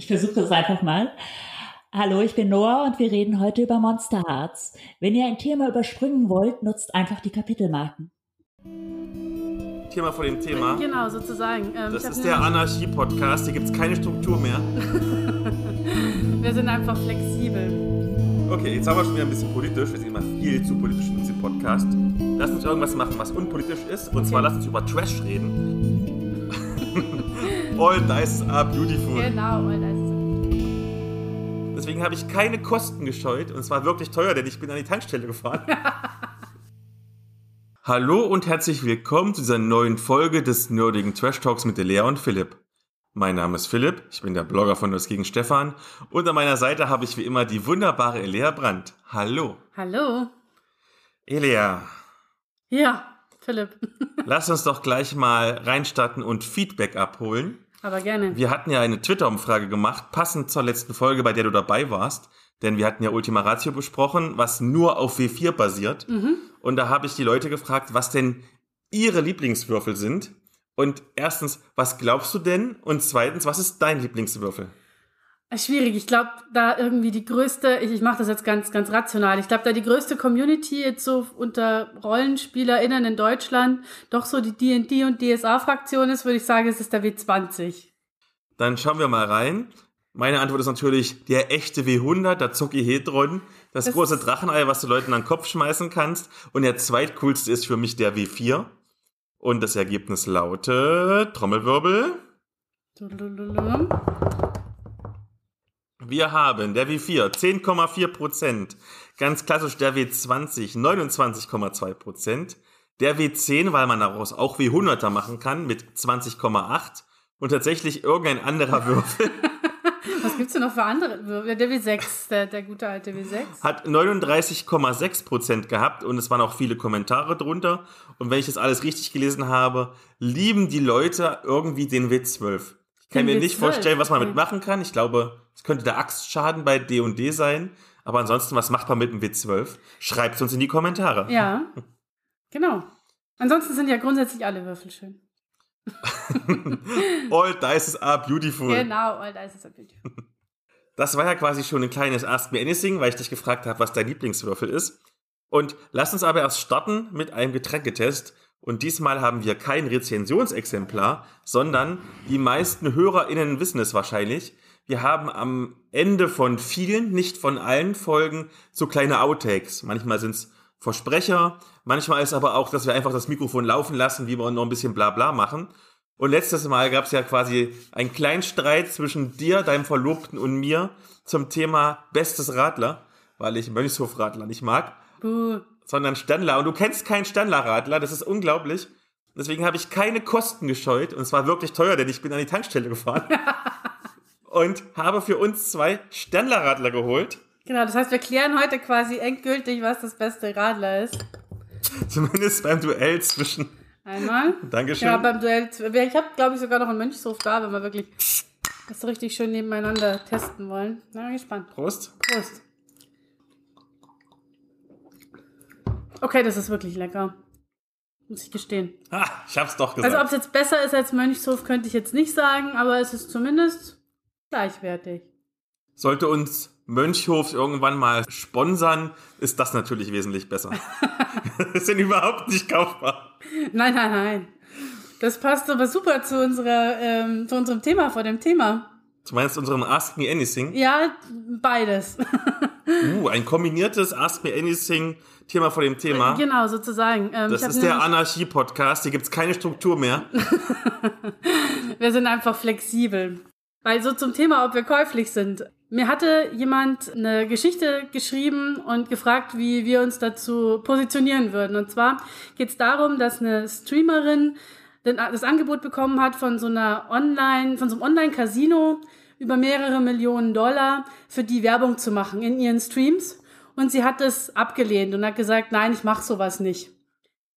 Ich versuche es einfach mal. Hallo, ich bin Noah und wir reden heute über Monster Hearts. Wenn ihr ein Thema überspringen wollt, nutzt einfach die Kapitelmarken. Thema vor dem Thema. Genau, sozusagen. Ähm, das ist der Anarchie-Podcast. Hier gibt es keine Struktur mehr. wir sind einfach flexibel. Okay, jetzt haben wir schon wieder ein bisschen politisch. Wir sind immer viel zu politisch in diesem Podcast. Lass uns irgendwas machen, was unpolitisch ist. Und okay. zwar lass uns über Trash reden. all dice are beautiful. Genau, all dice Deswegen habe ich keine Kosten gescheut und es war wirklich teuer, denn ich bin an die Tankstelle gefahren. Hallo und herzlich willkommen zu dieser neuen Folge des nerdigen Trash Talks mit Lea und Philipp. Mein Name ist Philipp, ich bin der Blogger von Das gegen Stefan und an meiner Seite habe ich wie immer die wunderbare Elea Brandt. Hallo. Hallo. Elea. Ja, Philipp. Lass uns doch gleich mal reinstarten und Feedback abholen. Aber gerne. Wir hatten ja eine Twitter-Umfrage gemacht, passend zur letzten Folge, bei der du dabei warst. Denn wir hatten ja Ultima Ratio besprochen, was nur auf W4 basiert. Mhm. Und da habe ich die Leute gefragt, was denn ihre Lieblingswürfel sind. Und erstens, was glaubst du denn? Und zweitens, was ist dein Lieblingswürfel? Schwierig. Ich glaube, da irgendwie die größte, ich, ich mache das jetzt ganz, ganz rational. Ich glaube, da die größte Community jetzt so unter RollenspielerInnen in Deutschland doch so die D&D und DSA-Fraktion ist, würde ich sagen, es ist der W20. Dann schauen wir mal rein. Meine Antwort ist natürlich der echte W100, der Zocki-Hedron, das, das große Drachenei, was du Leuten an den Kopf schmeißen kannst. Und der zweitcoolste ist für mich der W4. Und das Ergebnis lautet Trommelwirbel. Wir haben der W4 10,4 Prozent. Ganz klassisch der W20 29,2 Prozent. Der W10, weil man daraus auch W100er machen kann mit 20,8% und tatsächlich irgendein anderer Würfel. Was gibt's denn noch für andere Würfel? Der W6, der, der gute alte W6. Hat 39,6 Prozent gehabt und es waren auch viele Kommentare drunter. Und wenn ich das alles richtig gelesen habe, lieben die Leute irgendwie den W12. Ich kann den mir W12. nicht vorstellen, was man damit machen kann. Ich glaube, es könnte der Axtschaden bei D&D &D sein. Aber ansonsten, was macht man mit dem W12? Schreibt es uns in die Kommentare. Ja, genau. Ansonsten sind ja grundsätzlich alle Würfel schön. all dice are beautiful. Genau, all dice are beautiful. Das war ja quasi schon ein kleines Ask Me Anything, weil ich dich gefragt habe, was dein Lieblingswürfel ist. Und lass uns aber erst starten mit einem Getränketest. Und diesmal haben wir kein Rezensionsexemplar, sondern die meisten HörerInnen wissen es wahrscheinlich. Wir haben am Ende von vielen, nicht von allen Folgen, so kleine Outtakes. Manchmal sind es Versprecher, manchmal ist aber auch, dass wir einfach das Mikrofon laufen lassen, wie wir noch ein bisschen Blabla machen. Und letztes Mal gab es ja quasi einen kleinen Streit zwischen dir, deinem Verlobten und mir zum Thema bestes Radler, weil ich Mönchshofradler nicht mag, Buh. sondern Standler. Und du kennst keinen Standler-Radler, das ist unglaublich. Deswegen habe ich keine Kosten gescheut und es war wirklich teuer, denn ich bin an die Tankstelle gefahren. und habe für uns zwei Sternler-Radler geholt. Genau, das heißt, wir klären heute quasi endgültig, was das beste Radler ist. Zumindest beim Duell zwischen. Einmal. Dankeschön. Ja, beim Duell. Ich habe, glaube ich, sogar noch einen Mönchshof da, wenn wir wirklich das so richtig schön nebeneinander testen wollen. Na, bin gespannt. Prost. Prost. Okay, das ist wirklich lecker. Muss ich gestehen. Ha, ich hab's doch gesagt. Also, ob es jetzt besser ist als Mönchshof, könnte ich jetzt nicht sagen, aber es ist zumindest Gleichwertig. Sollte uns Mönchhof irgendwann mal sponsern, ist das natürlich wesentlich besser. das sind überhaupt nicht kaufbar. Nein, nein, nein. Das passt aber super zu, unserer, ähm, zu unserem Thema, vor dem Thema. Du meinst unserem Ask Me Anything? Ja, beides. uh, ein kombiniertes Ask Me Anything Thema vor dem Thema. Genau, sozusagen. Ähm, das ist der Anarchie-Podcast. Hier gibt es keine Struktur mehr. Wir sind einfach flexibel. Weil so zum Thema, ob wir käuflich sind. Mir hatte jemand eine Geschichte geschrieben und gefragt, wie wir uns dazu positionieren würden. Und zwar geht es darum, dass eine Streamerin das Angebot bekommen hat von so einer Online, von so einem Online-Casino über mehrere Millionen Dollar für die Werbung zu machen in ihren Streams. Und sie hat es abgelehnt und hat gesagt, nein, ich mache sowas nicht.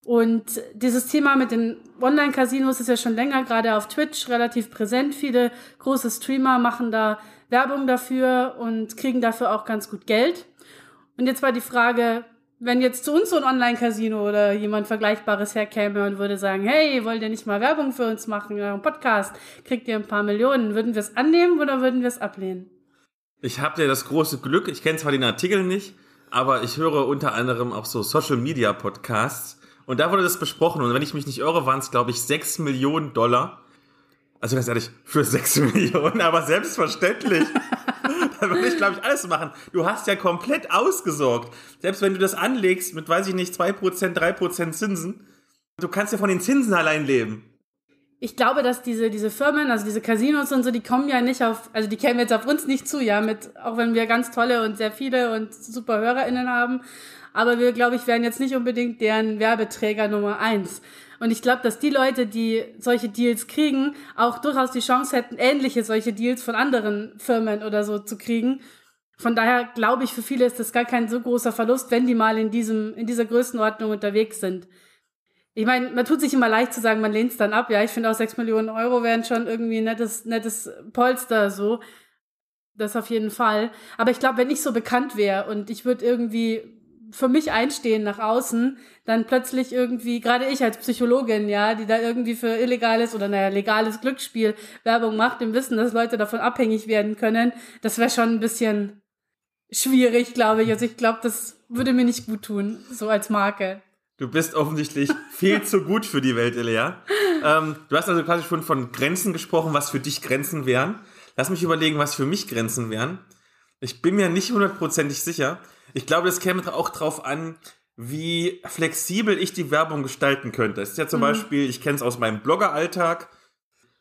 Und dieses Thema mit den Online-Casinos ist ja schon länger, gerade auf Twitch, relativ präsent. Viele große Streamer machen da Werbung dafür und kriegen dafür auch ganz gut Geld. Und jetzt war die Frage, wenn jetzt zu uns so ein Online-Casino oder jemand Vergleichbares herkäme und würde sagen, hey, wollt ihr nicht mal Werbung für uns machen, euren Podcast, kriegt ihr ein paar Millionen, würden wir es annehmen oder würden wir es ablehnen? Ich habe ja das große Glück, ich kenne zwar den Artikel nicht, aber ich höre unter anderem auch so Social-Media-Podcasts und da wurde das besprochen und wenn ich mich nicht irre, waren es, glaube ich, 6 Millionen Dollar. Also ganz ehrlich, für 6 Millionen, aber selbstverständlich. da würde ich, glaube ich, alles machen. Du hast ja komplett ausgesorgt. Selbst wenn du das anlegst mit, weiß ich nicht, 2%, 3% Zinsen, du kannst ja von den Zinsen allein leben. Ich glaube, dass diese, diese Firmen, also diese Casinos und so, die kommen ja nicht auf, also die kämen jetzt auf uns nicht zu, ja, mit, auch wenn wir ganz tolle und sehr viele und super HörerInnen haben. Aber wir, glaube ich, wären jetzt nicht unbedingt deren Werbeträger Nummer eins. Und ich glaube, dass die Leute, die solche Deals kriegen, auch durchaus die Chance hätten, ähnliche solche Deals von anderen Firmen oder so zu kriegen. Von daher glaube ich, für viele ist das gar kein so großer Verlust, wenn die mal in diesem, in dieser Größenordnung unterwegs sind. Ich meine, man tut sich immer leicht zu sagen, man lehnt es dann ab. Ja, ich finde auch sechs Millionen Euro wären schon irgendwie ein nettes, nettes Polster so. Das auf jeden Fall. Aber ich glaube, wenn ich so bekannt wäre und ich würde irgendwie für mich einstehen nach außen, dann plötzlich irgendwie, gerade ich als Psychologin, ja, die da irgendwie für illegales oder naja, legales Glücksspiel Werbung macht, im Wissen, dass Leute davon abhängig werden können, das wäre schon ein bisschen schwierig, glaube ich. Also ich glaube, das würde mir nicht gut tun, so als Marke. Du bist offensichtlich viel zu gut für die Welt, Elia. Ähm, du hast also quasi schon von Grenzen gesprochen, was für dich Grenzen wären. Lass mich überlegen, was für mich Grenzen wären. Ich bin mir nicht hundertprozentig sicher. Ich glaube, das käme auch drauf an, wie flexibel ich die Werbung gestalten könnte. Es ist ja zum mhm. Beispiel, ich kenne es aus meinem Blogger-Alltag.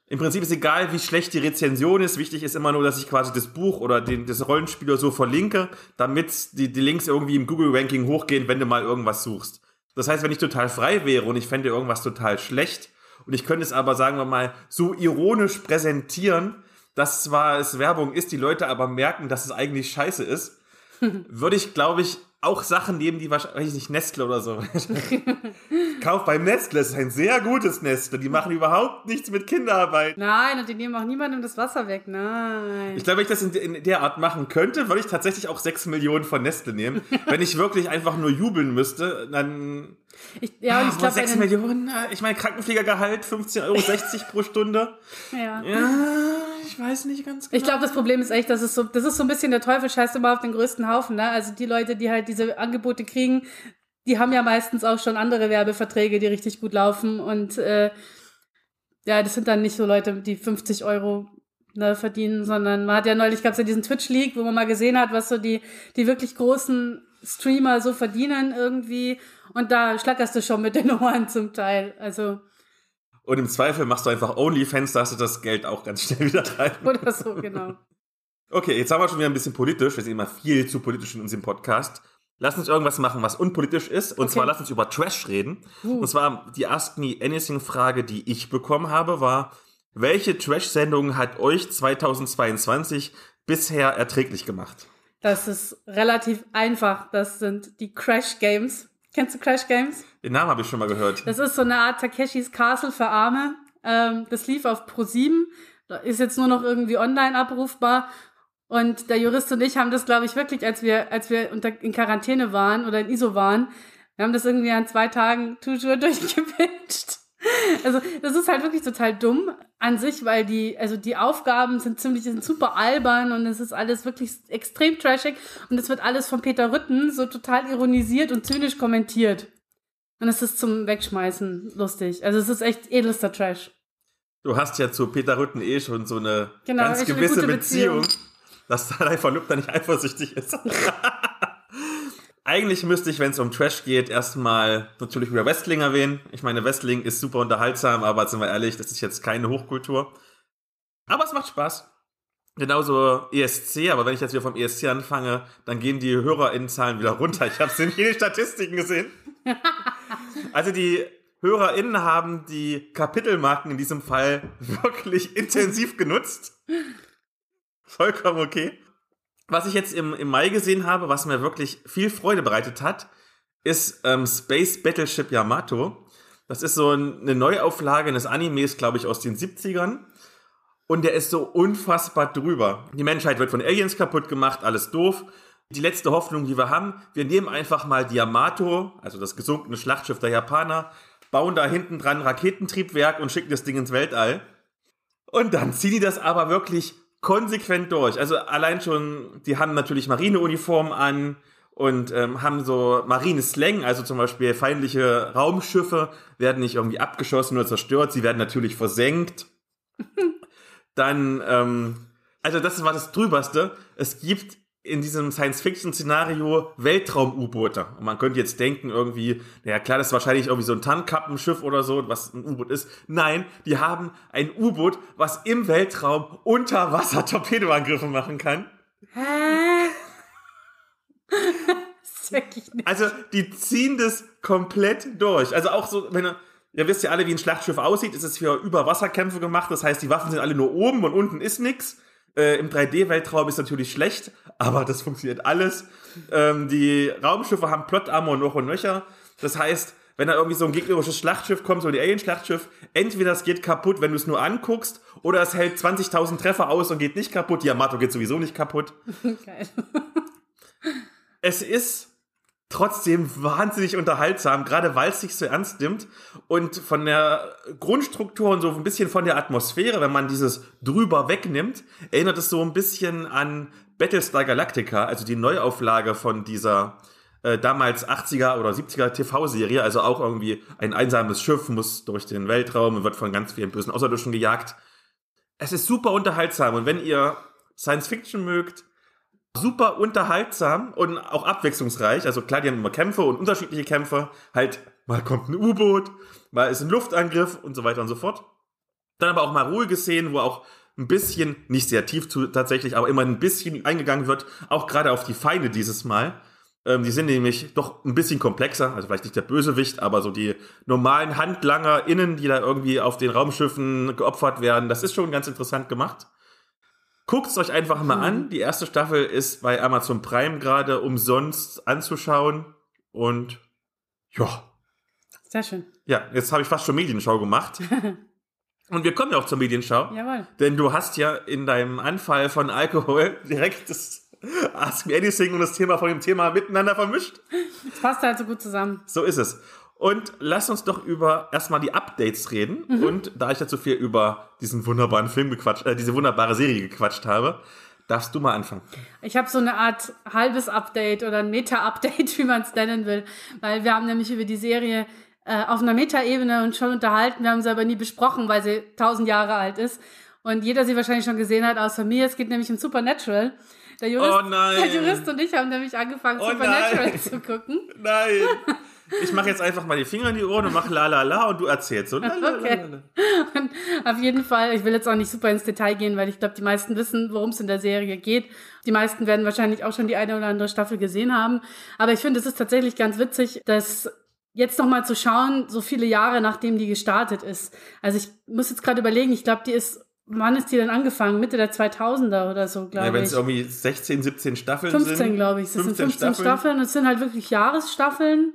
Im Prinzip ist egal, wie schlecht die Rezension ist. Wichtig ist immer nur, dass ich quasi das Buch oder den, das Rollenspiel oder so verlinke, damit die, die Links irgendwie im Google-Ranking hochgehen, wenn du mal irgendwas suchst. Das heißt, wenn ich total frei wäre und ich fände irgendwas total schlecht und ich könnte es aber, sagen wir mal, so ironisch präsentieren, dass zwar es Werbung ist, die Leute aber merken, dass es eigentlich scheiße ist, würde ich, glaube ich, auch Sachen nehmen, die wahrscheinlich nicht Nestle oder so. Kauf beim Nestle, das ist ein sehr gutes Nestle. Die machen überhaupt nichts mit Kinderarbeit. Nein, und die nehmen auch niemandem das Wasser weg. Nein. Ich glaube, wenn ich das in, in der Art machen könnte, würde ich tatsächlich auch 6 Millionen von Nestle nehmen. wenn ich wirklich einfach nur jubeln müsste, dann. Ich, ja, und ah, ich glaube. 6 Millionen, ich meine, Krankenpflegergehalt 15,60 Euro pro Stunde. Ja. Ja, ich weiß nicht ganz genau. Ich glaube, das Problem ist echt, dass es so, das ist so ein bisschen der Teufel scheißt immer auf den größten Haufen, ne? Also die Leute, die halt diese Angebote kriegen, die haben ja meistens auch schon andere Werbeverträge, die richtig gut laufen. Und äh, ja, das sind dann nicht so Leute, die 50 Euro ne, verdienen, sondern man hat ja neulich gab es ja diesen Twitch-League, wo man mal gesehen hat, was so die, die wirklich großen Streamer so verdienen irgendwie. Und da schlackerst du schon mit den Ohren zum Teil. Also. Und im Zweifel machst du einfach OnlyFans, da hast du das Geld auch ganz schnell wieder rein. Oder so, genau. Okay, jetzt haben wir schon wieder ein bisschen politisch. Wir sind immer viel zu politisch in unserem Podcast. Lass uns irgendwas machen, was unpolitisch ist. Und okay. zwar lass uns über Trash reden. Uh. Und zwar die Ask Me Anything-Frage, die ich bekommen habe, war, welche Trash-Sendung hat euch 2022 bisher erträglich gemacht? Das ist relativ einfach. Das sind die Crash Games. Kennst du Crash Games? Den Namen habe ich schon mal gehört. Das ist so eine Art Takeshis Castle für Arme. Ähm, das lief auf Pro7. Ist jetzt nur noch irgendwie online abrufbar. Und der Jurist und ich haben das, glaube ich, wirklich, als wir, als wir unter, in Quarantäne waren oder in ISO waren, wir haben das irgendwie an zwei Tagen toujours durchgepitcht. Also, das ist halt wirklich total dumm an sich, weil die, also die Aufgaben sind ziemlich, sind super albern und es ist alles wirklich extrem trashig und es wird alles von Peter Rütten so total ironisiert und zynisch kommentiert. Und es ist zum Wegschmeißen lustig. Also, es ist echt edelster Trash. Du hast ja zu Peter Rütten eh schon so eine genau, ganz gewisse eine Beziehung. Beziehung dass dein Verlobter nicht eifersüchtig ist. Eigentlich müsste ich, wenn es um Trash geht, erstmal natürlich über Wrestling erwähnen. Ich meine, Wrestling ist super unterhaltsam, aber sind wir ehrlich, das ist jetzt keine Hochkultur. Aber es macht Spaß. Genauso ESC, aber wenn ich jetzt wieder vom ESC anfange, dann gehen die HörerInnenzahlen wieder runter. Ich habe es in jede Statistiken gesehen. Also die HörerInnen haben die Kapitelmarken in diesem Fall wirklich intensiv genutzt. Vollkommen okay. Was ich jetzt im, im Mai gesehen habe, was mir wirklich viel Freude bereitet hat, ist ähm, Space Battleship Yamato. Das ist so eine Neuauflage eines Animes, glaube ich, aus den 70ern. Und der ist so unfassbar drüber. Die Menschheit wird von Aliens kaputt gemacht, alles doof. die letzte Hoffnung, die wir haben. Wir nehmen einfach mal die Yamato, also das gesunkene Schlachtschiff der Japaner, bauen da hinten dran Raketentriebwerk und schicken das Ding ins Weltall. Und dann ziehen die das aber wirklich konsequent durch. Also allein schon, die haben natürlich Marineuniformen an und ähm, haben so marine Slang, also zum Beispiel feindliche Raumschiffe werden nicht irgendwie abgeschossen oder zerstört, sie werden natürlich versenkt. Dann, ähm, also das war das Drüberste. Es gibt in diesem Science-Fiction-Szenario Weltraum-U-Boote. Und man könnte jetzt denken, irgendwie, naja, klar, das ist wahrscheinlich irgendwie so ein Tarnkappenschiff oder so, was ein U-Boot ist. Nein, die haben ein U-Boot, was im Weltraum unter Wasser Torpedoangriffe machen kann. Hä? das ist wirklich nicht. Also, die ziehen das komplett durch. Also auch so, wenn ihr, ihr wisst ja alle, wie ein Schlachtschiff aussieht, ist es für Überwasserkämpfe gemacht. Das heißt, die Waffen sind alle nur oben und unten ist nix. Äh, Im 3D-Weltraum ist natürlich schlecht, aber das funktioniert alles. Ähm, die Raumschiffe haben Plot-Armor noch und nöcher. Das heißt, wenn da irgendwie so ein gegnerisches Schlachtschiff kommt, so ein Alien-Schlachtschiff, entweder es geht kaputt, wenn du es nur anguckst, oder es hält 20.000 Treffer aus und geht nicht kaputt. Die Yamato geht sowieso nicht kaputt. Geil. Es ist trotzdem wahnsinnig unterhaltsam, gerade weil es sich so ernst nimmt und von der Grundstruktur und so ein bisschen von der Atmosphäre, wenn man dieses drüber wegnimmt, erinnert es so ein bisschen an Battlestar Galactica, also die Neuauflage von dieser äh, damals 80er oder 70er TV-Serie, also auch irgendwie ein einsames Schiff muss durch den Weltraum und wird von ganz vielen bösen Außerirdischen gejagt. Es ist super unterhaltsam und wenn ihr Science Fiction mögt, super unterhaltsam und auch abwechslungsreich. Also klar, die haben immer Kämpfe und unterschiedliche Kämpfe. Halt, mal kommt ein U-Boot, mal ist ein Luftangriff und so weiter und so fort. Dann aber auch mal ruhige Szenen, wo auch ein bisschen, nicht sehr tief zu, tatsächlich, aber immer ein bisschen eingegangen wird, auch gerade auf die Feinde dieses Mal. Ähm, die sind nämlich doch ein bisschen komplexer, also vielleicht nicht der Bösewicht, aber so die normalen HandlangerInnen, die da irgendwie auf den Raumschiffen geopfert werden, das ist schon ganz interessant gemacht. Guckt es euch einfach mal an. Die erste Staffel ist bei Amazon Prime gerade umsonst anzuschauen. Und ja, Sehr schön. ja, jetzt habe ich fast schon Medienschau gemacht. Und wir kommen ja auch zur Medienschau. Jawohl. Denn du hast ja in deinem Anfall von Alkohol direkt das Ask Me Anything und das Thema von dem Thema miteinander vermischt. Das passt halt so gut zusammen. So ist es. Und lass uns doch über erstmal die Updates reden. Und da ich jetzt so viel über diesen wunderbaren Film gequatscht, äh, diese wunderbare Serie gequatscht habe, darfst du mal anfangen. Ich habe so eine Art halbes Update oder ein Meta-Update, wie man es nennen will. Weil wir haben nämlich über die Serie äh, auf einer Meta-Ebene uns schon unterhalten. Wir haben sie aber nie besprochen, weil sie tausend Jahre alt ist. Und jeder sie wahrscheinlich schon gesehen hat, außer mir. Es geht nämlich um Supernatural. Der Jurist, Oh nein. der Jurist und ich haben nämlich angefangen, Oh Supernatural nein. zu gucken. Nein! Ich mache jetzt einfach mal die Finger in die Ohren und mach la la la und du erzählst so. La, Okay. la. Und auf jeden Fall, ich will jetzt auch nicht super ins Detail gehen, weil ich glaube, die meisten wissen, worum es in der Serie geht. Die meisten werden wahrscheinlich auch schon die eine oder andere Staffel gesehen haben. Aber ich finde, es ist tatsächlich ganz witzig, dass jetzt noch mal zu schauen, so viele Jahre nachdem die gestartet ist. Also ich muss jetzt gerade überlegen, ich glaube, die ist, wann ist die denn angefangen? Mitte der 2000er oder so, glaube Ja, wenn ich. es irgendwie 16, 17 Staffeln 15, sind. glaube ich. Das sind 15 15 Staffeln. und es sind halt wirklich Jahresstaffeln.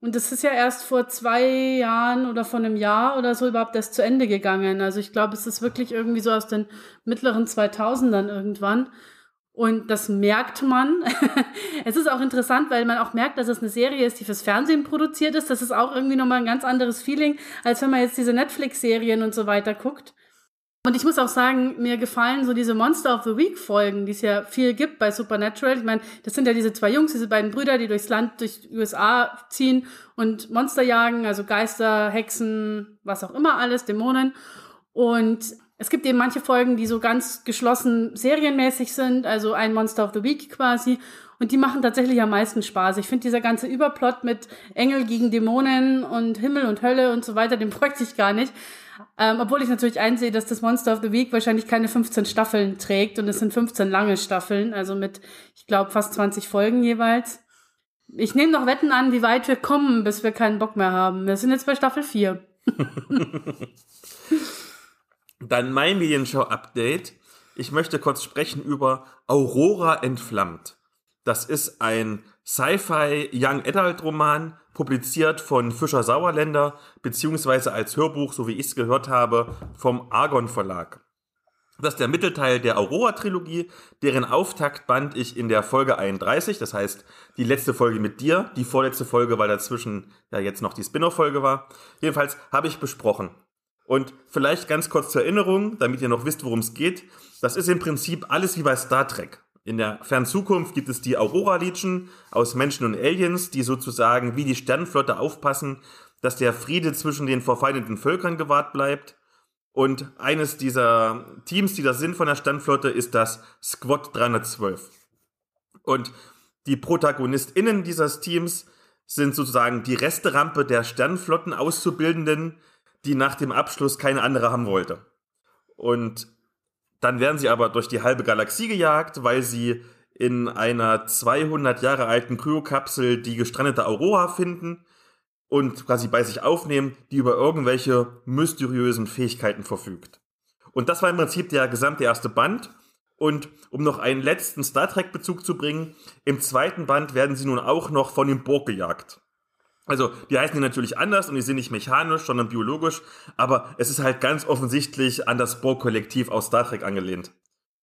Und das ist ja erst vor zwei Jahren oder vor einem Jahr oder so überhaupt erst zu Ende gegangen. Also ich glaube, es ist wirklich irgendwie so aus den mittleren 2000ern irgendwann. Und das merkt man. es ist auch interessant, weil man auch merkt, dass es eine Serie ist, die fürs Fernsehen produziert ist. Das ist auch irgendwie nochmal ein ganz anderes Feeling, als wenn man jetzt diese Netflix-Serien und so weiter guckt. Und ich muss auch sagen, mir gefallen so diese Monster of the Week Folgen, die es ja viel gibt bei Supernatural. Ich meine, das sind ja diese zwei Jungs, diese beiden Brüder, die durchs Land, durch die USA ziehen und Monster jagen, also Geister, Hexen, was auch immer alles, Dämonen. Und es gibt eben manche Folgen, die so ganz geschlossen serienmäßig sind, also ein Monster of the Week quasi. Und die machen tatsächlich am meisten Spaß. Ich finde dieser ganze Überplot mit Engel gegen Dämonen und Himmel und Hölle und so weiter, den bräuchte ich gar nicht. Ähm, obwohl ich natürlich einsehe, dass das Monster of the Week wahrscheinlich keine 15 Staffeln trägt und es sind 15 lange Staffeln, also mit, ich glaube, fast 20 Folgen jeweils. Ich nehme noch Wetten an, wie weit wir kommen, bis wir keinen Bock mehr haben. Wir sind jetzt bei Staffel 4. Dann mein Medienschau-Update. Ich möchte kurz sprechen über Aurora entflammt. Das ist ein Sci-Fi Young Adult Roman, publiziert von Fischer Sauerländer, beziehungsweise als Hörbuch, so wie ich es gehört habe, vom Argon Verlag. Das ist der Mittelteil der Aurora-Trilogie, deren Auftaktband ich in der Folge 31, das heißt die letzte Folge mit dir, die vorletzte Folge, weil dazwischen ja jetzt noch die Spin-off-Folge war. Jedenfalls habe ich besprochen. Und vielleicht ganz kurz zur Erinnerung, damit ihr noch wisst, worum es geht. Das ist im Prinzip alles wie bei Star Trek. In der fernen Zukunft gibt es die Aurora Legion aus Menschen und Aliens, die sozusagen wie die Sternenflotte aufpassen, dass der Friede zwischen den verfeindeten Völkern gewahrt bleibt. Und eines dieser Teams, die das sind von der Sternflotte, ist das Squad 312. Und die ProtagonistInnen dieses Teams sind sozusagen die Resterampe der Sternflotten-Auszubildenden, die nach dem Abschluss keine andere haben wollte. Und dann werden sie aber durch die halbe Galaxie gejagt, weil sie in einer 200 Jahre alten Kryokapsel die gestrandete Aurora finden und quasi bei sich aufnehmen, die über irgendwelche mysteriösen Fähigkeiten verfügt. Und das war im Prinzip der gesamte erste Band. Und um noch einen letzten Star Trek-Bezug zu bringen, im zweiten Band werden sie nun auch noch von dem Borg gejagt. Also, die heißen die natürlich anders und die sind nicht mechanisch, sondern biologisch, aber es ist halt ganz offensichtlich an das Borg-Kollektiv aus Star Trek angelehnt.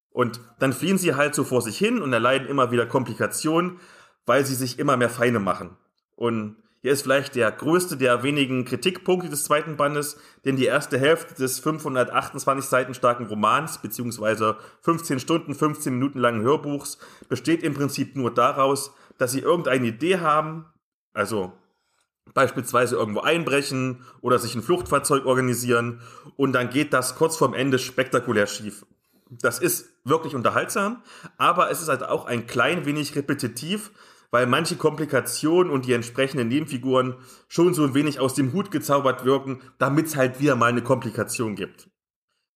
Und dann fliehen sie halt so vor sich hin und erleiden immer wieder Komplikationen, weil sie sich immer mehr Feinde machen. Und hier ist vielleicht der größte der wenigen Kritikpunkte des zweiten Bandes, denn die erste Hälfte des 528 Seiten starken Romans, beziehungsweise 15 Stunden, 15 Minuten langen Hörbuchs, besteht im Prinzip nur daraus, dass sie irgendeine Idee haben, also beispielsweise irgendwo einbrechen oder sich ein Fluchtfahrzeug organisieren und dann geht das kurz vorm Ende spektakulär schief. Das ist wirklich unterhaltsam, aber es ist halt auch ein klein wenig repetitiv, weil manche Komplikationen und die entsprechenden Nebenfiguren schon so ein wenig aus dem Hut gezaubert wirken, damit es halt wieder mal eine Komplikation gibt.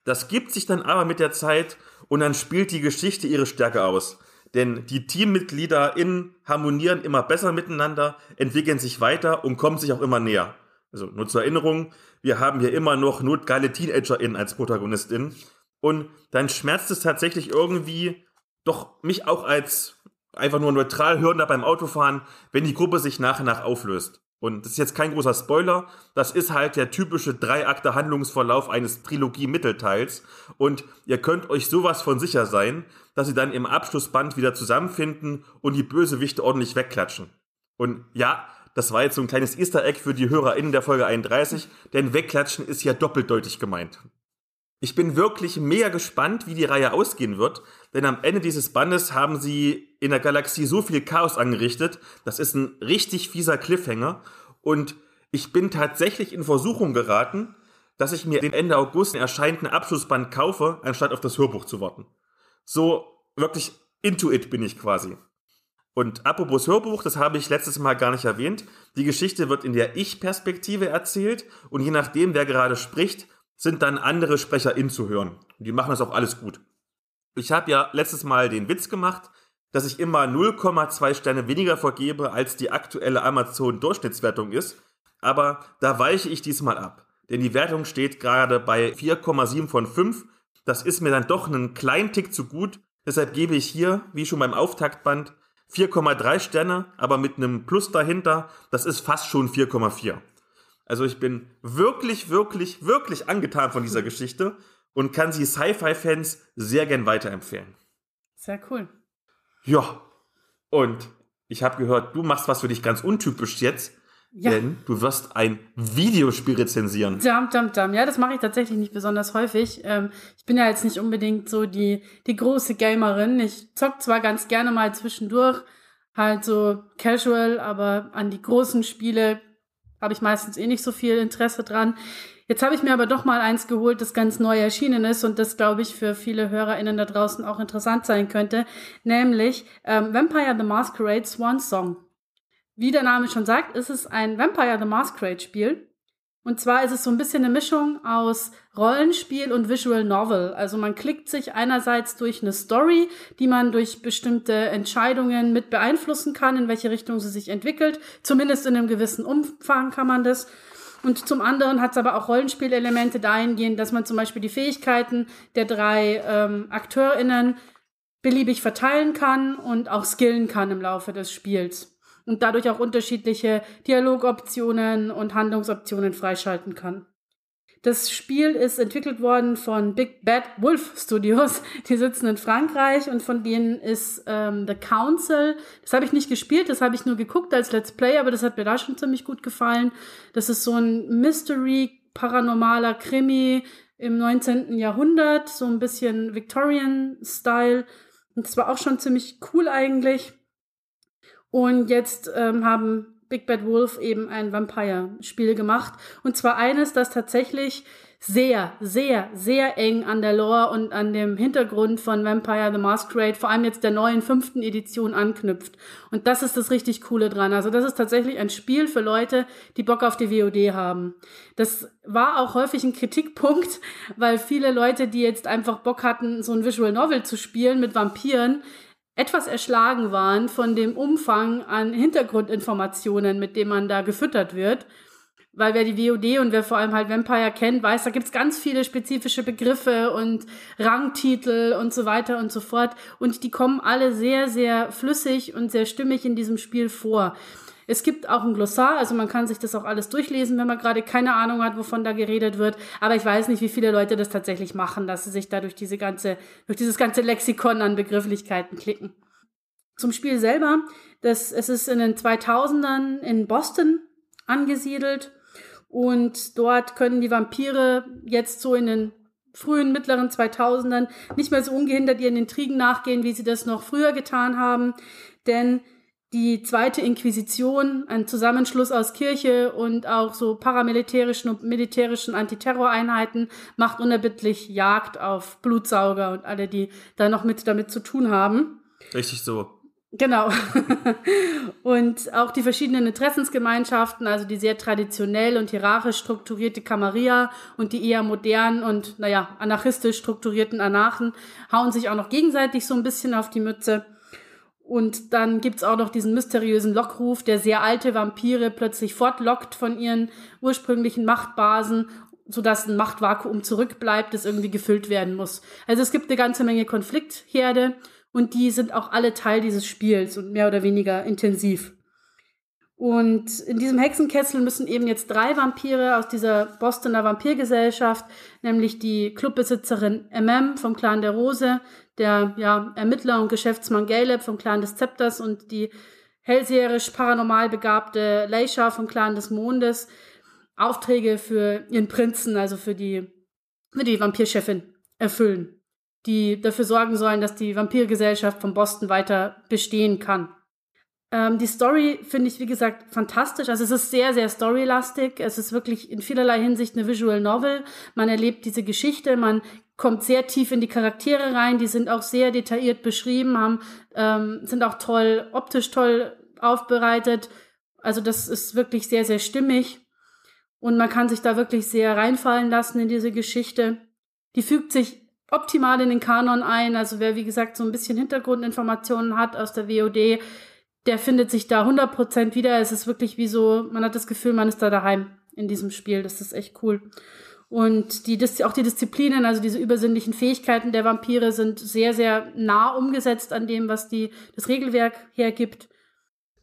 Das gibt sich dann aber mit der Zeit und dann spielt die Geschichte ihre Stärke aus. Denn die Teammitglieder in harmonieren immer besser miteinander, entwickeln sich weiter und kommen sich auch immer näher. Also nur zur Erinnerung, wir haben hier immer noch notgeile TeenagerInnen als Protagonistin. Und dann schmerzt es tatsächlich irgendwie doch mich auch als einfach nur neutral hörender beim Autofahren, wenn die Gruppe sich nach und nach auflöst. Und das ist jetzt kein großer Spoiler, das ist halt der typische Dreiakte Handlungsverlauf eines Trilogie-Mittelteils. Und ihr könnt euch sowas von sicher sein, dass sie dann im Abschlussband wieder zusammenfinden und die Bösewichte ordentlich wegklatschen. Und ja, das war jetzt so ein kleines Easter Egg für die HörerInnen der Folge 31, denn wegklatschen ist ja doppeldeutig gemeint. Ich bin wirklich mega gespannt, wie die Reihe ausgehen wird, denn am Ende dieses Bandes haben sie in der Galaxie so viel Chaos angerichtet, das ist ein richtig fieser Cliffhanger und ich bin tatsächlich in Versuchung geraten, dass ich mir den Ende August erscheinenden Abschlussband kaufe, anstatt auf das Hörbuch zu warten. So wirklich into it bin ich quasi. Und apropos Hörbuch, das habe ich letztes Mal gar nicht erwähnt. Die Geschichte wird in der Ich-Perspektive erzählt und je nachdem, wer gerade spricht, sind dann andere SprecherInnen zu hören. Die machen das auch alles gut. Ich habe ja letztes Mal den Witz gemacht, dass ich immer 0,2 Sterne weniger vergebe, als die aktuelle Amazon-Durchschnittswertung ist. Aber da weiche ich diesmal ab. Denn die Wertung steht gerade bei 4,7 von 5. Das ist mir dann doch einen kleinen Tick zu gut. Deshalb gebe ich hier, wie schon beim Auftaktband, 4,3 Sterne, aber mit einem Plus dahinter. Das ist fast schon 4,4. Also ich bin wirklich, wirklich, wirklich angetan von dieser Geschichte und kann sie Sci-Fi-Fans sehr gern weiterempfehlen. Sehr cool. Ja, und ich habe gehört, du machst was für dich ganz untypisch jetzt. Ja. Denn du wirst ein Videospiel rezensieren. Dum, dum, dum. Ja, das mache ich tatsächlich nicht besonders häufig. Ähm, ich bin ja jetzt nicht unbedingt so die, die große Gamerin. Ich zock zwar ganz gerne mal zwischendurch, halt so casual, aber an die großen Spiele habe ich meistens eh nicht so viel Interesse dran. Jetzt habe ich mir aber doch mal eins geholt, das ganz neu erschienen ist und das, glaube ich, für viele HörerInnen da draußen auch interessant sein könnte, nämlich ähm, Vampire the Masquerade Swan Song. Wie der Name schon sagt, ist es ein Vampire the Masquerade Spiel. Und zwar ist es so ein bisschen eine Mischung aus Rollenspiel und Visual Novel. Also man klickt sich einerseits durch eine Story, die man durch bestimmte Entscheidungen mit beeinflussen kann, in welche Richtung sie sich entwickelt. Zumindest in einem gewissen Umfang kann man das. Und zum anderen hat es aber auch Rollenspielelemente dahingehend, dass man zum Beispiel die Fähigkeiten der drei ähm, AkteurInnen beliebig verteilen kann und auch skillen kann im Laufe des Spiels und dadurch auch unterschiedliche Dialogoptionen und Handlungsoptionen freischalten kann. Das Spiel ist entwickelt worden von Big Bad Wolf Studios. Die sitzen in Frankreich und von denen ist ähm, The Council. Das habe ich nicht gespielt, das habe ich nur geguckt als Let's Play, aber das hat mir da schon ziemlich gut gefallen. Das ist so ein Mystery, paranormaler Krimi im 19. Jahrhundert, so ein bisschen Victorian-Style. Und das war auch schon ziemlich cool eigentlich. Und jetzt ähm, haben Big Bad Wolf eben ein Vampire-Spiel gemacht. Und zwar eines, das tatsächlich sehr, sehr, sehr eng an der Lore und an dem Hintergrund von Vampire the Masquerade, vor allem jetzt der neuen fünften Edition anknüpft. Und das ist das richtig Coole dran. Also das ist tatsächlich ein Spiel für Leute, die Bock auf die WOD haben. Das war auch häufig ein Kritikpunkt, weil viele Leute, die jetzt einfach Bock hatten, so ein Visual Novel zu spielen mit Vampiren, etwas erschlagen waren von dem Umfang an Hintergrundinformationen, mit dem man da gefüttert wird. Weil wer die WOD und wer vor allem halt Vampire kennt, weiß, da gibt's ganz viele spezifische Begriffe und Rangtitel und so weiter und so fort. Und die kommen alle sehr, sehr flüssig und sehr stimmig in diesem Spiel vor. Es gibt auch ein Glossar, also man kann sich das auch alles durchlesen, wenn man gerade keine Ahnung hat, wovon da geredet wird. Aber ich weiß nicht, wie viele Leute das tatsächlich machen, dass sie sich da durch diese ganze, durch dieses ganze Lexikon an Begrifflichkeiten klicken. Zum Spiel selber, das, es ist in den 2000ern in Boston angesiedelt und dort können die Vampire jetzt so in den frühen, mittleren 2000ern nicht mehr so ungehindert ihren Intrigen nachgehen, wie sie das noch früher getan haben. Denn die zweite Inquisition, ein Zusammenschluss aus Kirche und auch so paramilitärischen und militärischen Antiterroreinheiten, macht unerbittlich Jagd auf Blutsauger und alle, die da noch mit damit zu tun haben. Richtig so. Genau. und auch die verschiedenen Interessensgemeinschaften, also die sehr traditionell und hierarchisch strukturierte Camarilla und die eher modern und, naja, anarchistisch strukturierten Anarchen, hauen sich auch noch gegenseitig so ein bisschen auf die Mütze. Und dann gibt's auch noch diesen mysteriösen Lockruf, der sehr alte Vampire plötzlich fortlockt von ihren ursprünglichen Machtbasen, sodass ein Machtvakuum zurückbleibt, das irgendwie gefüllt werden muss. Also es gibt eine ganze Menge Konfliktherde und die sind auch alle Teil dieses Spiels und mehr oder weniger intensiv. Und in diesem Hexenkessel müssen eben jetzt drei Vampire aus dieser Bostoner Vampirgesellschaft, nämlich die Clubbesitzerin MM vom Clan der Rose, der ja, Ermittler und Geschäftsmann Galeb vom Clan des Zepters und die hellseherisch paranormal begabte Leisha vom Clan des Mondes Aufträge für ihren Prinzen, also für die, für die Vampirchefin erfüllen, die dafür sorgen sollen, dass die Vampirgesellschaft von Boston weiter bestehen kann. Ähm, die Story finde ich, wie gesagt, fantastisch. Also es ist sehr, sehr storylastig. Es ist wirklich in vielerlei Hinsicht eine Visual Novel. Man erlebt diese Geschichte, man kommt sehr tief in die Charaktere rein. Die sind auch sehr detailliert beschrieben, haben, ähm, sind auch toll, optisch toll aufbereitet. Also das ist wirklich sehr, sehr stimmig. Und man kann sich da wirklich sehr reinfallen lassen in diese Geschichte. Die fügt sich optimal in den Kanon ein. Also wer, wie gesagt, so ein bisschen Hintergrundinformationen hat aus der WOD, der findet sich da 100% wieder. Es ist wirklich wie so, man hat das Gefühl, man ist da daheim in diesem Spiel. Das ist echt cool. Und die, auch die Disziplinen, also diese übersinnlichen Fähigkeiten der Vampire sind sehr, sehr nah umgesetzt an dem, was die, das Regelwerk hergibt.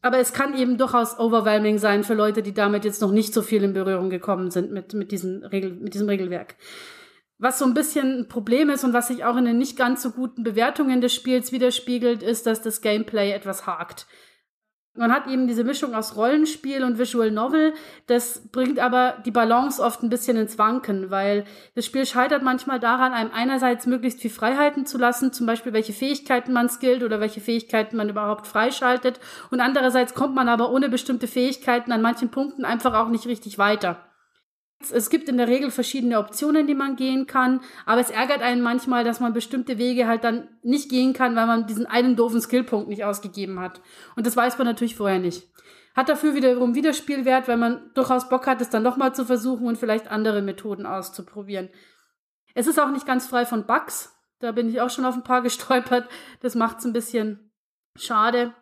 Aber es kann eben durchaus overwhelming sein für Leute, die damit jetzt noch nicht so viel in Berührung gekommen sind mit, mit, diesen Regel, mit diesem Regelwerk. Was so ein bisschen ein Problem ist und was sich auch in den nicht ganz so guten Bewertungen des Spiels widerspiegelt, ist, dass das Gameplay etwas hakt. Man hat eben diese Mischung aus Rollenspiel und Visual Novel. Das bringt aber die Balance oft ein bisschen ins Wanken, weil das Spiel scheitert manchmal daran, einem einerseits möglichst viel Freiheiten zu lassen, zum Beispiel welche Fähigkeiten man skillt oder welche Fähigkeiten man überhaupt freischaltet. Und andererseits kommt man aber ohne bestimmte Fähigkeiten an manchen Punkten einfach auch nicht richtig weiter. Es gibt in der Regel verschiedene Optionen, die man gehen kann, aber es ärgert einen manchmal, dass man bestimmte Wege halt dann nicht gehen kann, weil man diesen einen doofen Skillpunkt nicht ausgegeben hat. Und das weiß man natürlich vorher nicht. Hat dafür wiederum Wiederspielwert, weil man durchaus Bock hat, es dann nochmal zu versuchen und vielleicht andere Methoden auszuprobieren. Es ist auch nicht ganz frei von Bugs. Da bin ich auch schon auf ein paar gestolpert. Das macht es ein bisschen schade.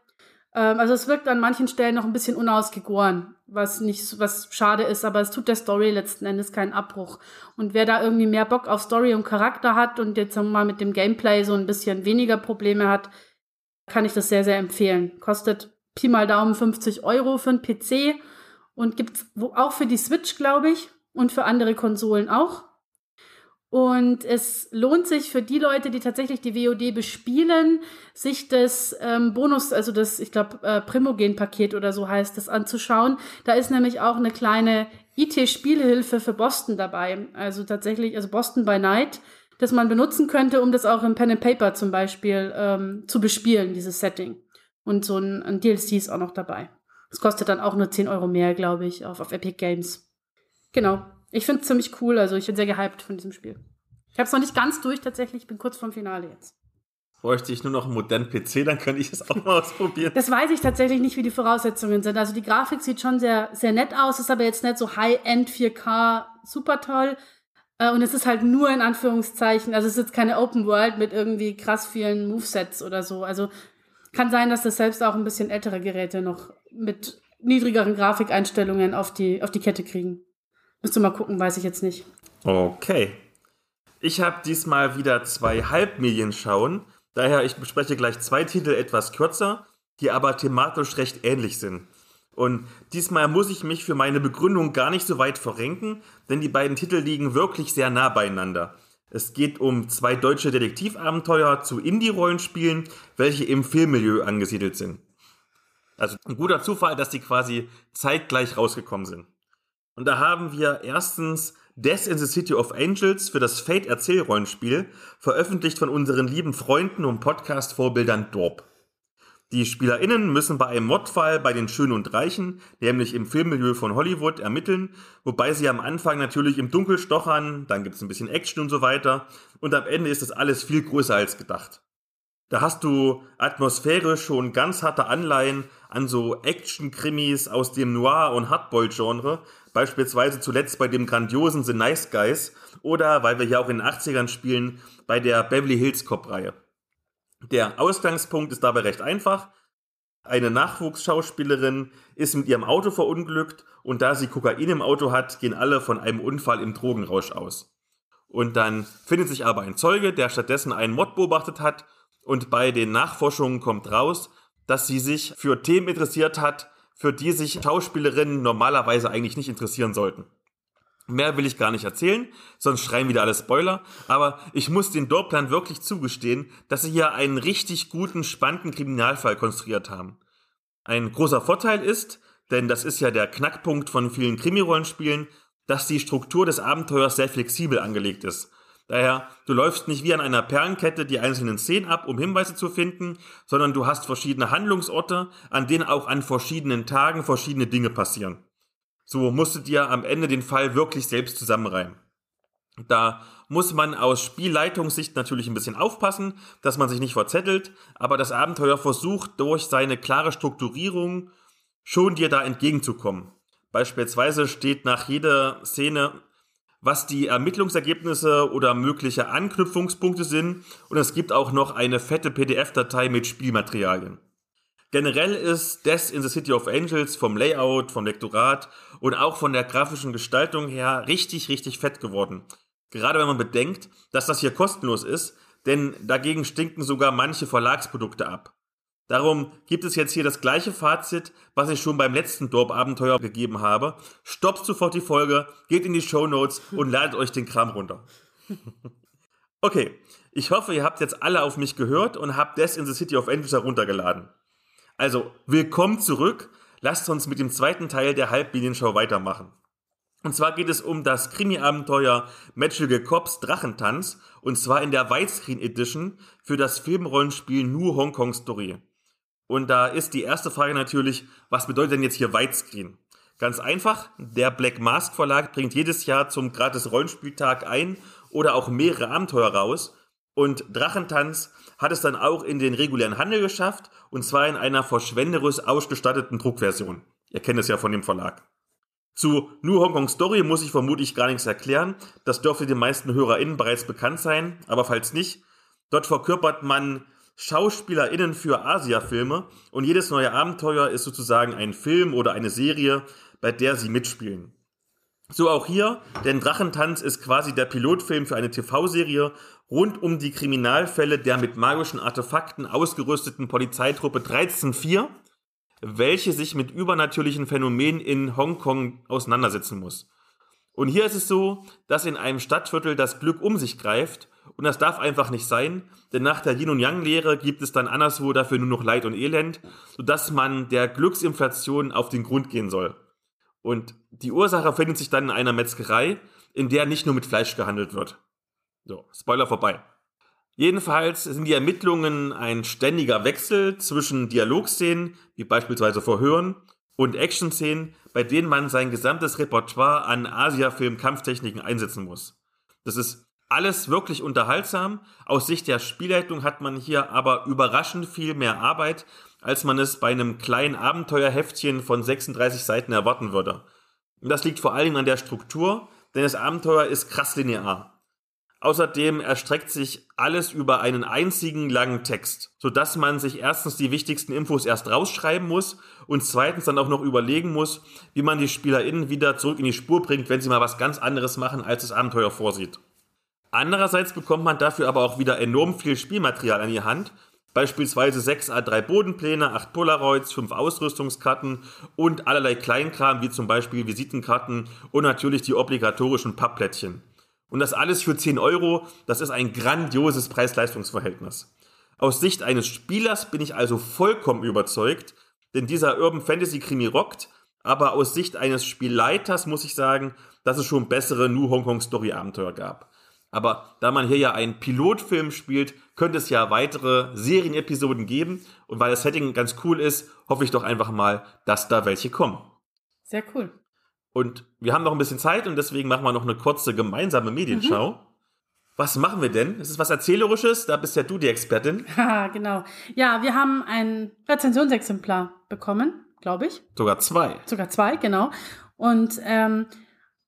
Ähm, also es wirkt an manchen Stellen noch ein bisschen unausgegoren, was nicht, was schade ist, aber es tut der Story letzten Endes keinen Abbruch. Und wer da irgendwie mehr Bock auf Story und Charakter hat und jetzt mal mit dem Gameplay so ein bisschen weniger Probleme hat, kann ich das sehr, sehr empfehlen. Kostet Pi mal Daumen 50 Euro für einen PC und gibt's auch für die Switch, glaube ich, und für andere Konsolen auch. Und es lohnt sich für die Leute, die tatsächlich die WOD bespielen, sich das ähm, Bonus, also das, ich glaube, äh, Primogen-Paket oder so heißt das, anzuschauen. Da ist nämlich auch eine kleine IT-Spielhilfe für Boston dabei. Also tatsächlich, also Boston by Night, das man benutzen könnte, um das auch im Pen and Paper zum Beispiel ähm, zu bespielen, dieses Setting. Und so ein, ein DLC ist auch noch dabei. Das kostet dann auch nur 10 Euro mehr, glaube ich, auf, auf Epic Games. Genau. Ich finde es ziemlich cool. Also ich bin sehr gehypt von diesem Spiel. Ich habe es noch nicht ganz durch tatsächlich. Ich bin kurz vorm Finale jetzt. Bräuchte ich nur noch einen modernen PC, dann könnte ich es auch mal ausprobieren. Das weiß ich tatsächlich nicht, wie die Voraussetzungen sind. Also die Grafik sieht schon sehr, sehr nett aus, ist aber jetzt nicht so High-End 4K, super toll. Äh, und es ist halt nur in Anführungszeichen, also es ist jetzt keine Open World mit irgendwie krass vielen Movesets oder so. Also kann sein, dass das selbst auch ein bisschen ältere Geräte noch mit niedrigeren Grafikeinstellungen auf die, auf die Kette kriegen. Müsst du mal gucken, weiß ich jetzt nicht. Okay. Ich habe diesmal wieder zwei Halbmilien schauen. Daher, ich bespreche gleich zwei Titel etwas kürzer, die aber thematisch recht ähnlich sind. Und diesmal muss ich mich für meine Begründung gar nicht so weit verrenken, denn die beiden Titel liegen wirklich sehr nah beieinander. Es geht um zwei deutsche Detektivabenteuer zu Indie-Rollenspielen, welche im Filmmilieu angesiedelt sind. Also ein guter Zufall, dass die quasi zeitgleich rausgekommen sind. Und da haben wir erstens Death in the City of Angels für das Fate Erzählrollenspiel, veröffentlicht von unseren lieben Freunden und Podcast-Vorbildern Dorp. Die SpielerInnen müssen bei einem Mordfall bei den Schönen und Reichen, nämlich im Filmmilieu von Hollywood, ermitteln, wobei sie am Anfang natürlich im Dunkel stochern, dann gibt's ein bisschen Action und so weiter, und am Ende ist das alles viel größer als gedacht. Da hast du atmosphärisch schon ganz harte Anleihen an so Action-Krimis aus dem Noir- und Hardboiled-Genre, beispielsweise zuletzt bei dem grandiosen The Nice Guys oder, weil wir hier auch in den 80ern spielen, bei der Beverly Hills Cop-Reihe. Der Ausgangspunkt ist dabei recht einfach. Eine Nachwuchsschauspielerin ist mit ihrem Auto verunglückt und da sie Kokain im Auto hat, gehen alle von einem Unfall im Drogenrausch aus. Und dann findet sich aber ein Zeuge, der stattdessen einen Mord beobachtet hat und bei den Nachforschungen kommt raus, dass sie sich für Themen interessiert hat, für die sich Schauspielerinnen normalerweise eigentlich nicht interessieren sollten. Mehr will ich gar nicht erzählen, sonst schreien wieder alle Spoiler. Aber ich muss den Dorplan wirklich zugestehen, dass sie hier einen richtig guten, spannenden Kriminalfall konstruiert haben. Ein großer Vorteil ist, denn das ist ja der Knackpunkt von vielen Krimirollenspielen, dass die Struktur des Abenteuers sehr flexibel angelegt ist. Daher, du läufst nicht wie an einer Perlenkette die einzelnen Szenen ab, um Hinweise zu finden, sondern du hast verschiedene Handlungsorte, an denen auch an verschiedenen Tagen verschiedene Dinge passieren. So musst du dir am Ende den Fall wirklich selbst zusammenreimen. Da muss man aus Spielleitungssicht natürlich ein bisschen aufpassen, dass man sich nicht verzettelt, aber das Abenteuer versucht durch seine klare Strukturierung schon dir da entgegenzukommen. Beispielsweise steht nach jeder Szene was die Ermittlungsergebnisse oder mögliche Anknüpfungspunkte sind und es gibt auch noch eine fette PDF-Datei mit Spielmaterialien. Generell ist Death in the City of Angels vom Layout, vom Lektorat und auch von der grafischen Gestaltung her richtig, richtig fett geworden. Gerade wenn man bedenkt, dass das hier kostenlos ist, denn dagegen stinken sogar manche Verlagsprodukte ab. Darum gibt es jetzt hier das gleiche Fazit, was ich schon beim letzten Dorp-Abenteuer gegeben habe. Stoppt sofort die Folge, geht in die Show Notes und ladet euch den Kram runter. Okay, ich hoffe, ihr habt jetzt alle auf mich gehört und habt Death in the City of Angels heruntergeladen. Also, willkommen zurück. Lasst uns mit dem zweiten Teil der Halbbienenshow weitermachen. Und zwar geht es um das Krimi-Abenteuer Magical Cops Drachentanz und zwar in der Widescreen Edition für das Filmrollenspiel New Hong Kong Story. Und da ist die erste Frage natürlich, was bedeutet denn jetzt hier Widescreen? Ganz einfach, der Black Mask Verlag bringt jedes Jahr zum gratis Rollenspieltag ein oder auch mehrere Abenteuer raus. Und Drachentanz hat es dann auch in den regulären Handel geschafft und zwar in einer verschwenderisch ausgestatteten Druckversion. Ihr kennt es ja von dem Verlag. Zu New Hong Kong Story muss ich vermutlich gar nichts erklären. Das dürfte den meisten HörerInnen bereits bekannt sein, aber falls nicht, dort verkörpert man SchauspielerInnen für Asia-Filme und jedes neue Abenteuer ist sozusagen ein Film oder eine Serie, bei der sie mitspielen. So auch hier, denn Drachentanz ist quasi der Pilotfilm für eine TV-Serie rund um die Kriminalfälle der mit magischen Artefakten ausgerüsteten Polizeitruppe 134, welche sich mit übernatürlichen Phänomenen in Hongkong auseinandersetzen muss. Und hier ist es so, dass in einem Stadtviertel das Glück um sich greift und das darf einfach nicht sein, denn nach der Yin- und Yang-Lehre gibt es dann anderswo dafür nur noch Leid und Elend, sodass man der Glücksinflation auf den Grund gehen soll. Und die Ursache findet sich dann in einer Metzgerei, in der nicht nur mit Fleisch gehandelt wird. So, Spoiler vorbei. Jedenfalls sind die Ermittlungen ein ständiger Wechsel zwischen Dialogszenen, wie beispielsweise Verhören, und Action-Szenen, bei denen man sein gesamtes Repertoire an Asia-Film-Kampftechniken einsetzen muss. Das ist alles wirklich unterhaltsam. Aus Sicht der Spielleitung hat man hier aber überraschend viel mehr Arbeit, als man es bei einem kleinen Abenteuerheftchen von 36 Seiten erwarten würde. Und das liegt vor allem an der Struktur, denn das Abenteuer ist krass linear. Außerdem erstreckt sich alles über einen einzigen langen Text, sodass man sich erstens die wichtigsten Infos erst rausschreiben muss und zweitens dann auch noch überlegen muss, wie man die SpielerInnen wieder zurück in die Spur bringt, wenn sie mal was ganz anderes machen, als das Abenteuer vorsieht. Andererseits bekommt man dafür aber auch wieder enorm viel Spielmaterial an die Hand, beispielsweise 6 A3 Bodenpläne, 8 Polaroids, 5 Ausrüstungskarten und allerlei Kleinkram wie zum Beispiel Visitenkarten und natürlich die obligatorischen Pappplättchen. Und das alles für 10 Euro, das ist ein grandioses Preis-Leistungs-Verhältnis. Aus Sicht eines Spielers bin ich also vollkommen überzeugt, denn dieser Urban Fantasy Krimi rockt, aber aus Sicht eines Spielleiters muss ich sagen, dass es schon bessere New Hong Kong Story Abenteuer gab. Aber da man hier ja einen Pilotfilm spielt, könnte es ja weitere Serienepisoden geben. Und weil das Setting ganz cool ist, hoffe ich doch einfach mal, dass da welche kommen. Sehr cool. Und wir haben noch ein bisschen Zeit und deswegen machen wir noch eine kurze gemeinsame Medienschau. Mhm. Was machen wir denn? Ist es was Erzählerisches? Da bist ja du die Expertin. Haha, genau. Ja, wir haben ein Rezensionsexemplar bekommen, glaube ich. Sogar zwei. Sogar zwei, genau. Und ähm,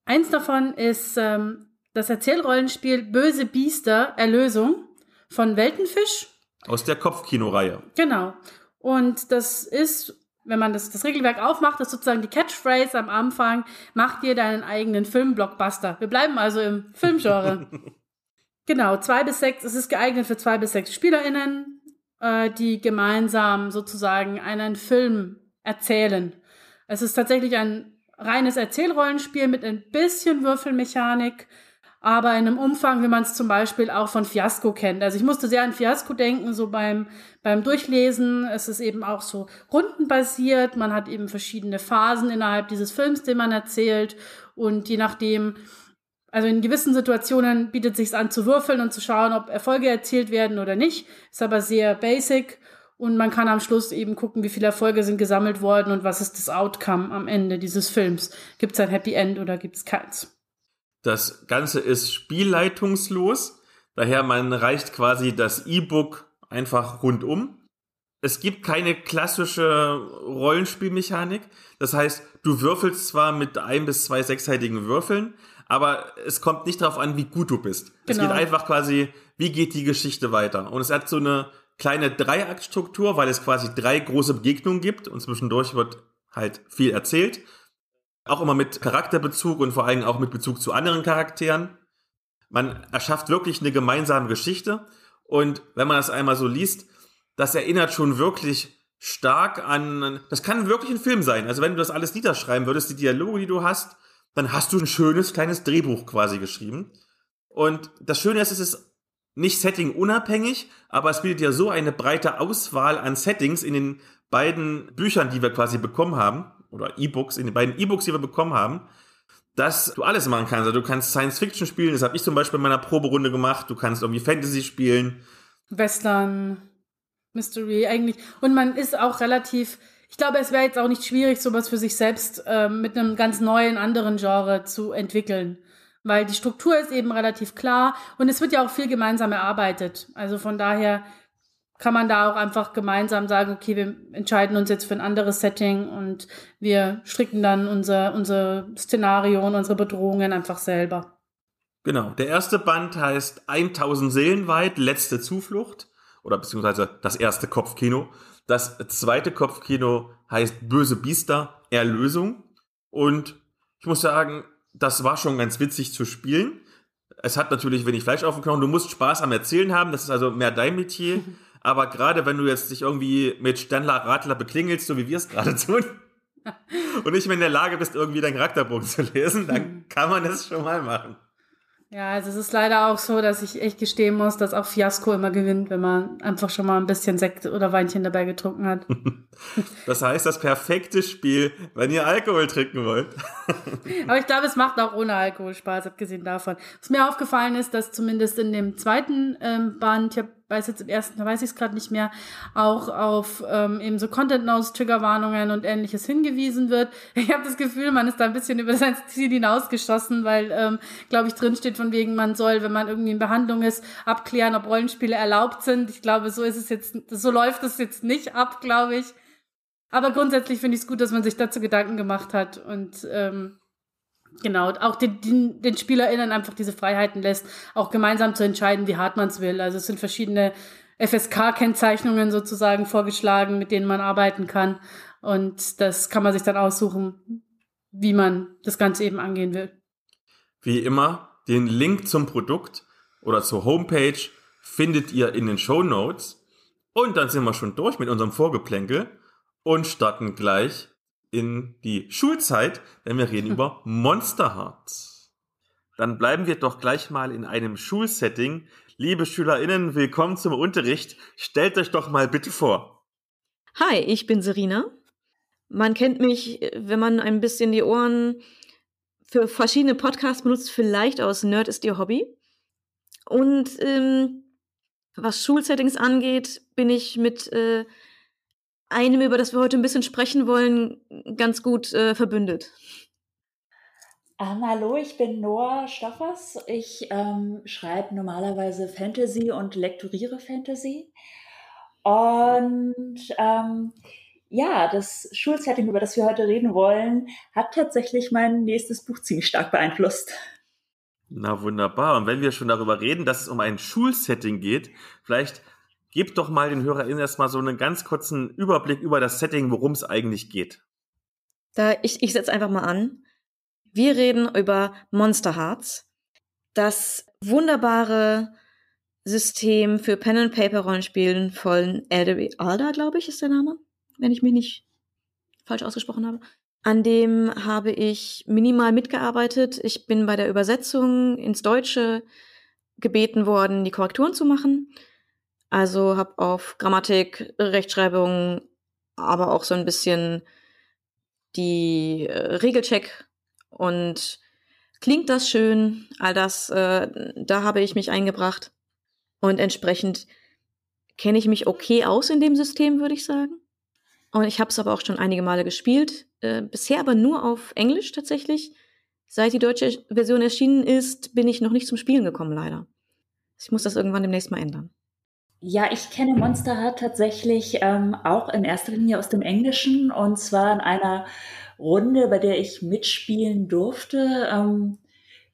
eins davon ist ähm, das Erzählrollenspiel Böse Biester Erlösung von Weltenfisch. Aus der Kopfkinoreihe. Genau. Und das ist wenn man das, das Regelwerk aufmacht, ist sozusagen die Catchphrase am Anfang, mach dir deinen eigenen Filmblockbuster. Wir bleiben also im Filmgenre. genau, zwei bis sechs, es ist geeignet für zwei bis sechs SpielerInnen, äh, die gemeinsam sozusagen einen Film erzählen. Es ist tatsächlich ein reines Erzählrollenspiel mit ein bisschen Würfelmechanik, aber in einem Umfang, wie man es zum Beispiel auch von Fiasco kennt. Also ich musste sehr an Fiasco denken, so beim, beim Durchlesen. Es ist eben auch so rundenbasiert. Man hat eben verschiedene Phasen innerhalb dieses Films, den man erzählt. Und je nachdem, also in gewissen Situationen bietet sich an zu würfeln und zu schauen, ob Erfolge erzielt werden oder nicht. Ist aber sehr basic. Und man kann am Schluss eben gucken, wie viele Erfolge sind gesammelt worden und was ist das Outcome am Ende dieses Films. Gibt es ein Happy End oder gibt es keins? Das Ganze ist spielleitungslos, daher man reicht quasi das E-Book einfach rundum. Es gibt keine klassische Rollenspielmechanik. Das heißt, du würfelst zwar mit ein bis zwei sechsseitigen Würfeln, aber es kommt nicht darauf an, wie gut du bist. Genau. Es geht einfach quasi, wie geht die Geschichte weiter. Und es hat so eine kleine Dreiaktstruktur, weil es quasi drei große Begegnungen gibt und zwischendurch wird halt viel erzählt. Auch immer mit Charakterbezug und vor allem auch mit Bezug zu anderen Charakteren. Man erschafft wirklich eine gemeinsame Geschichte. Und wenn man das einmal so liest, das erinnert schon wirklich stark an, das kann wirklich ein Film sein. Also wenn du das alles niederschreiben würdest, die Dialoge, die du hast, dann hast du ein schönes kleines Drehbuch quasi geschrieben. Und das Schöne ist, es ist nicht Setting unabhängig, aber es bietet ja so eine breite Auswahl an Settings in den beiden Büchern, die wir quasi bekommen haben oder E-Books, in den beiden E-Books, die wir bekommen haben, dass du alles machen kannst. Also du kannst Science Fiction spielen, das habe ich zum Beispiel in meiner Proberunde gemacht. Du kannst irgendwie Fantasy spielen. Western, Mystery eigentlich. Und man ist auch relativ, ich glaube, es wäre jetzt auch nicht schwierig, sowas für sich selbst äh, mit einem ganz neuen, anderen Genre zu entwickeln. Weil die Struktur ist eben relativ klar und es wird ja auch viel gemeinsam erarbeitet. Also von daher kann man da auch einfach gemeinsam sagen, okay, wir entscheiden uns jetzt für ein anderes Setting und wir stricken dann unser, unser Szenario und unsere Bedrohungen einfach selber. Genau. Der erste Band heißt 1000 Seelen weit, letzte Zuflucht oder beziehungsweise das erste Kopfkino. Das zweite Kopfkino heißt Böse Biester, Erlösung. Und ich muss sagen, das war schon ganz witzig zu spielen. Es hat natürlich wenig Fleisch auf dem Knochen. Du musst Spaß am Erzählen haben. Das ist also mehr dein Metier. Aber gerade wenn du jetzt dich irgendwie mit Stendler Radler beklingelst, so wie wir es gerade tun, und nicht mehr in der Lage bist, irgendwie deinen Charakterbogen zu lesen, dann kann man das schon mal machen. Ja, also es ist leider auch so, dass ich echt gestehen muss, dass auch Fiasco immer gewinnt, wenn man einfach schon mal ein bisschen Sekt oder Weinchen dabei getrunken hat. Das heißt, das perfekte Spiel, wenn ihr Alkohol trinken wollt. Aber ich glaube, es macht auch ohne Alkohol Spaß, abgesehen davon. Was mir aufgefallen ist, dass zumindest in dem zweiten ähm, Band, ich habe weiß jetzt im ersten, da weiß ich es gerade nicht mehr, auch auf ähm, eben so Content-Notes, und ähnliches hingewiesen wird. Ich habe das Gefühl, man ist da ein bisschen über sein Ziel hinausgeschossen, weil, ähm, glaube ich, drin steht von wegen, man soll, wenn man irgendwie in Behandlung ist, abklären, ob Rollenspiele erlaubt sind. Ich glaube, so ist es jetzt, so läuft es jetzt nicht ab, glaube ich. Aber grundsätzlich finde ich es gut, dass man sich dazu Gedanken gemacht hat und ähm, Genau, auch den, den, den SpielerInnen einfach diese Freiheiten lässt, auch gemeinsam zu entscheiden, wie hart man es will. Also es sind verschiedene FSK-Kennzeichnungen sozusagen vorgeschlagen, mit denen man arbeiten kann. Und das kann man sich dann aussuchen, wie man das Ganze eben angehen will. Wie immer, den Link zum Produkt oder zur Homepage findet ihr in den Show Notes. Und dann sind wir schon durch mit unserem Vorgeplänkel und starten gleich in die Schulzeit, denn wir reden über Monster Hearts. Dann bleiben wir doch gleich mal in einem Schulsetting. Liebe SchülerInnen, willkommen zum Unterricht. Stellt euch doch mal bitte vor. Hi, ich bin Serena. Man kennt mich, wenn man ein bisschen die Ohren für verschiedene Podcasts benutzt, vielleicht aus Nerd ist ihr Hobby. Und ähm, was Schulsettings angeht, bin ich mit äh, einem, über das wir heute ein bisschen sprechen wollen, ganz gut äh, verbündet. Um, ähm, hallo, ich bin Noah Stoffers. Ich ähm, schreibe normalerweise Fantasy und lektoriere Fantasy. Und ähm, ja, das Schulsetting, über das wir heute reden wollen, hat tatsächlich mein nächstes Buch ziemlich stark beeinflusst. Na wunderbar. Und wenn wir schon darüber reden, dass es um ein Schulsetting geht, vielleicht Gib doch mal den HörerInnen erstmal so einen ganz kurzen Überblick über das Setting, worum es eigentlich geht. Da, ich, ich setze einfach mal an. Wir reden über Monster Hearts, das wunderbare System für Pen and Paper Rollenspielen von Alda, glaube ich, ist der Name, wenn ich mich nicht falsch ausgesprochen habe. An dem habe ich minimal mitgearbeitet. Ich bin bei der Übersetzung ins Deutsche gebeten worden, die Korrekturen zu machen. Also habe auf Grammatik, Rechtschreibung, aber auch so ein bisschen die äh, Regelcheck und klingt das schön, all das, äh, da habe ich mich eingebracht. Und entsprechend kenne ich mich okay aus in dem System, würde ich sagen. Und ich habe es aber auch schon einige Male gespielt. Äh, bisher aber nur auf Englisch tatsächlich. Seit die deutsche Version erschienen ist, bin ich noch nicht zum Spielen gekommen, leider. Ich muss das irgendwann demnächst mal ändern. Ja, ich kenne Monster Heart tatsächlich ähm, auch in erster Linie aus dem Englischen und zwar in einer Runde, bei der ich mitspielen durfte, ähm,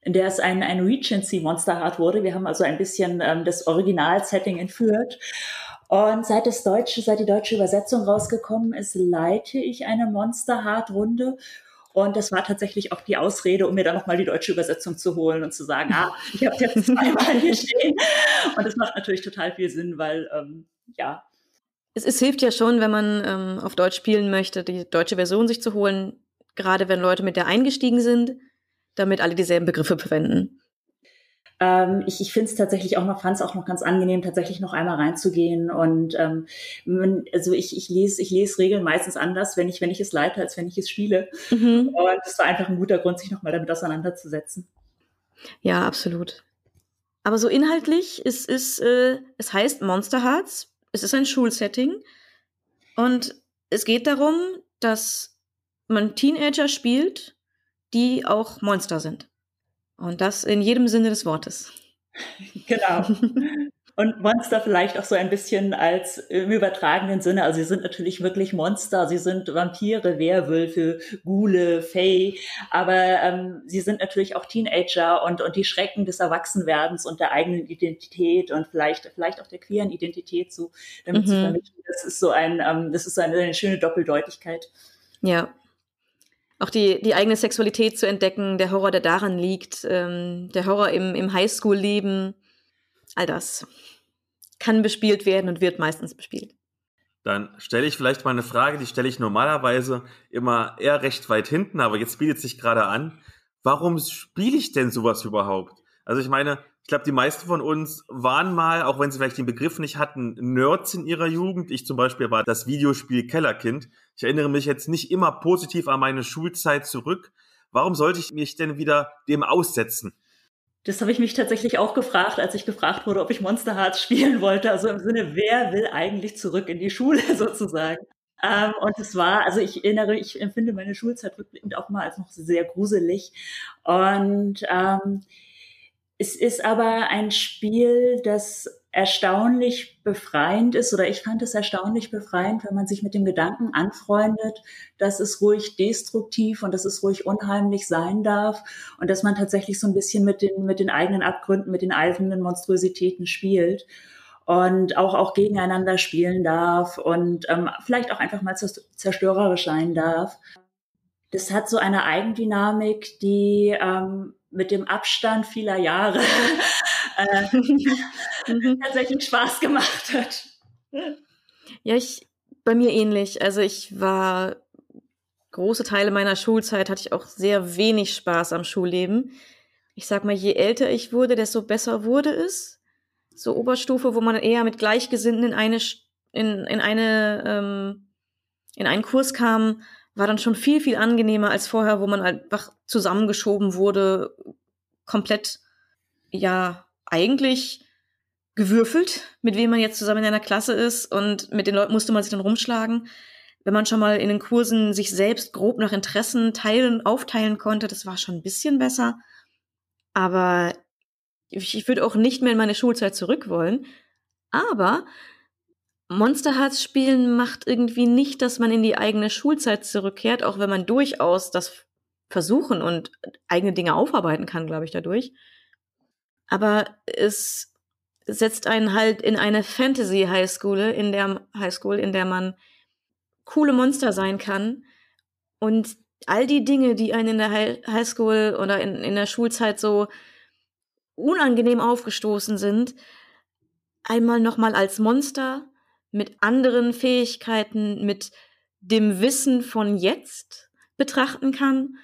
in der es ein, ein Regency Monster Heart wurde. Wir haben also ein bisschen ähm, das Original-Setting entführt. Und seit das deutsche, seit die deutsche Übersetzung rausgekommen ist, leite ich eine Monster Heart Runde und das war tatsächlich auch die Ausrede, um mir dann nochmal die deutsche Übersetzung zu holen und zu sagen, ah, ich habe jetzt zweimal hier stehen. Und das macht natürlich total viel Sinn, weil, ähm, ja. Es, es hilft ja schon, wenn man ähm, auf Deutsch spielen möchte, die deutsche Version sich zu holen, gerade wenn Leute mit der eingestiegen sind, damit alle dieselben Begriffe verwenden. Ähm, ich ich finde es tatsächlich auch noch, fand es auch noch ganz angenehm, tatsächlich noch einmal reinzugehen. Und ähm, also ich, ich lese, ich lese Regeln meistens anders, wenn ich, wenn ich es leite, als wenn ich es spiele. Mhm. Und das war einfach ein guter Grund, sich nochmal damit auseinanderzusetzen. Ja, absolut. Aber so inhaltlich, es ist, äh, es heißt Monster Hearts, es ist ein Schulsetting und es geht darum, dass man Teenager spielt, die auch Monster sind. Und das in jedem Sinne des Wortes. Genau. Und Monster vielleicht auch so ein bisschen als im übertragenen Sinne. Also sie sind natürlich wirklich Monster. Sie sind Vampire, Werwölfe, Ghule, Fey. Aber ähm, sie sind natürlich auch Teenager und, und die Schrecken des Erwachsenwerdens und der eigenen Identität und vielleicht, vielleicht auch der queeren Identität so, damit mhm. zu vermitteln. Das ist so ein, ähm, das ist so eine, eine schöne Doppeldeutigkeit. Ja, auch die, die eigene Sexualität zu entdecken, der Horror, der daran liegt, ähm, der Horror im, im Highschool-Leben, all das kann bespielt werden und wird meistens bespielt. dann stelle ich vielleicht mal eine Frage, die stelle ich normalerweise immer eher recht weit hinten, aber jetzt bietet sich gerade an. Warum spiele ich denn sowas überhaupt? Also ich meine, ich glaube, die meisten von uns waren mal, auch wenn sie vielleicht den Begriff nicht hatten, Nerds in ihrer Jugend. Ich zum Beispiel war das Videospiel Kellerkind. Ich erinnere mich jetzt nicht immer positiv an meine Schulzeit zurück. Warum sollte ich mich denn wieder dem aussetzen? Das habe ich mich tatsächlich auch gefragt, als ich gefragt wurde, ob ich Monster Hearts spielen wollte. Also im Sinne, wer will eigentlich zurück in die Schule sozusagen? Ähm, und es war, also ich erinnere, ich empfinde meine Schulzeit rückblickend auch mal als noch sehr gruselig. Und ähm, es ist aber ein Spiel, das erstaunlich befreiend ist, oder ich fand es erstaunlich befreiend, wenn man sich mit dem Gedanken anfreundet, dass es ruhig destruktiv und dass es ruhig unheimlich sein darf und dass man tatsächlich so ein bisschen mit den, mit den eigenen Abgründen, mit den eigenen Monstrositäten spielt und auch, auch gegeneinander spielen darf und ähm, vielleicht auch einfach mal zerstörerisch sein darf. Das hat so eine Eigendynamik, die ähm, mit dem Abstand vieler Jahre äh, mhm. tatsächlich Spaß gemacht hat. Ja, ich bei mir ähnlich. Also ich war große Teile meiner Schulzeit hatte ich auch sehr wenig Spaß am Schulleben. Ich sag mal, je älter ich wurde, desto besser wurde es. So Oberstufe, wo man eher mit Gleichgesinnten in eine in, in eine ähm, in einen Kurs kam, war dann schon viel, viel angenehmer als vorher, wo man einfach zusammengeschoben wurde, komplett, ja, eigentlich gewürfelt, mit wem man jetzt zusammen in einer Klasse ist und mit den Leuten musste man sich dann rumschlagen. Wenn man schon mal in den Kursen sich selbst grob nach Interessen teilen, aufteilen konnte, das war schon ein bisschen besser. Aber ich, ich würde auch nicht mehr in meine Schulzeit zurück wollen. Aber Monster Hearts spielen macht irgendwie nicht, dass man in die eigene Schulzeit zurückkehrt, auch wenn man durchaus das versuchen und eigene Dinge aufarbeiten kann, glaube ich, dadurch. Aber es setzt einen halt in eine Fantasy Highschool, in der Highschool, in der man coole Monster sein kann und all die Dinge, die einen in der Highschool oder in, in der Schulzeit so unangenehm aufgestoßen sind, einmal nochmal als Monster mit anderen Fähigkeiten, mit dem Wissen von jetzt betrachten kann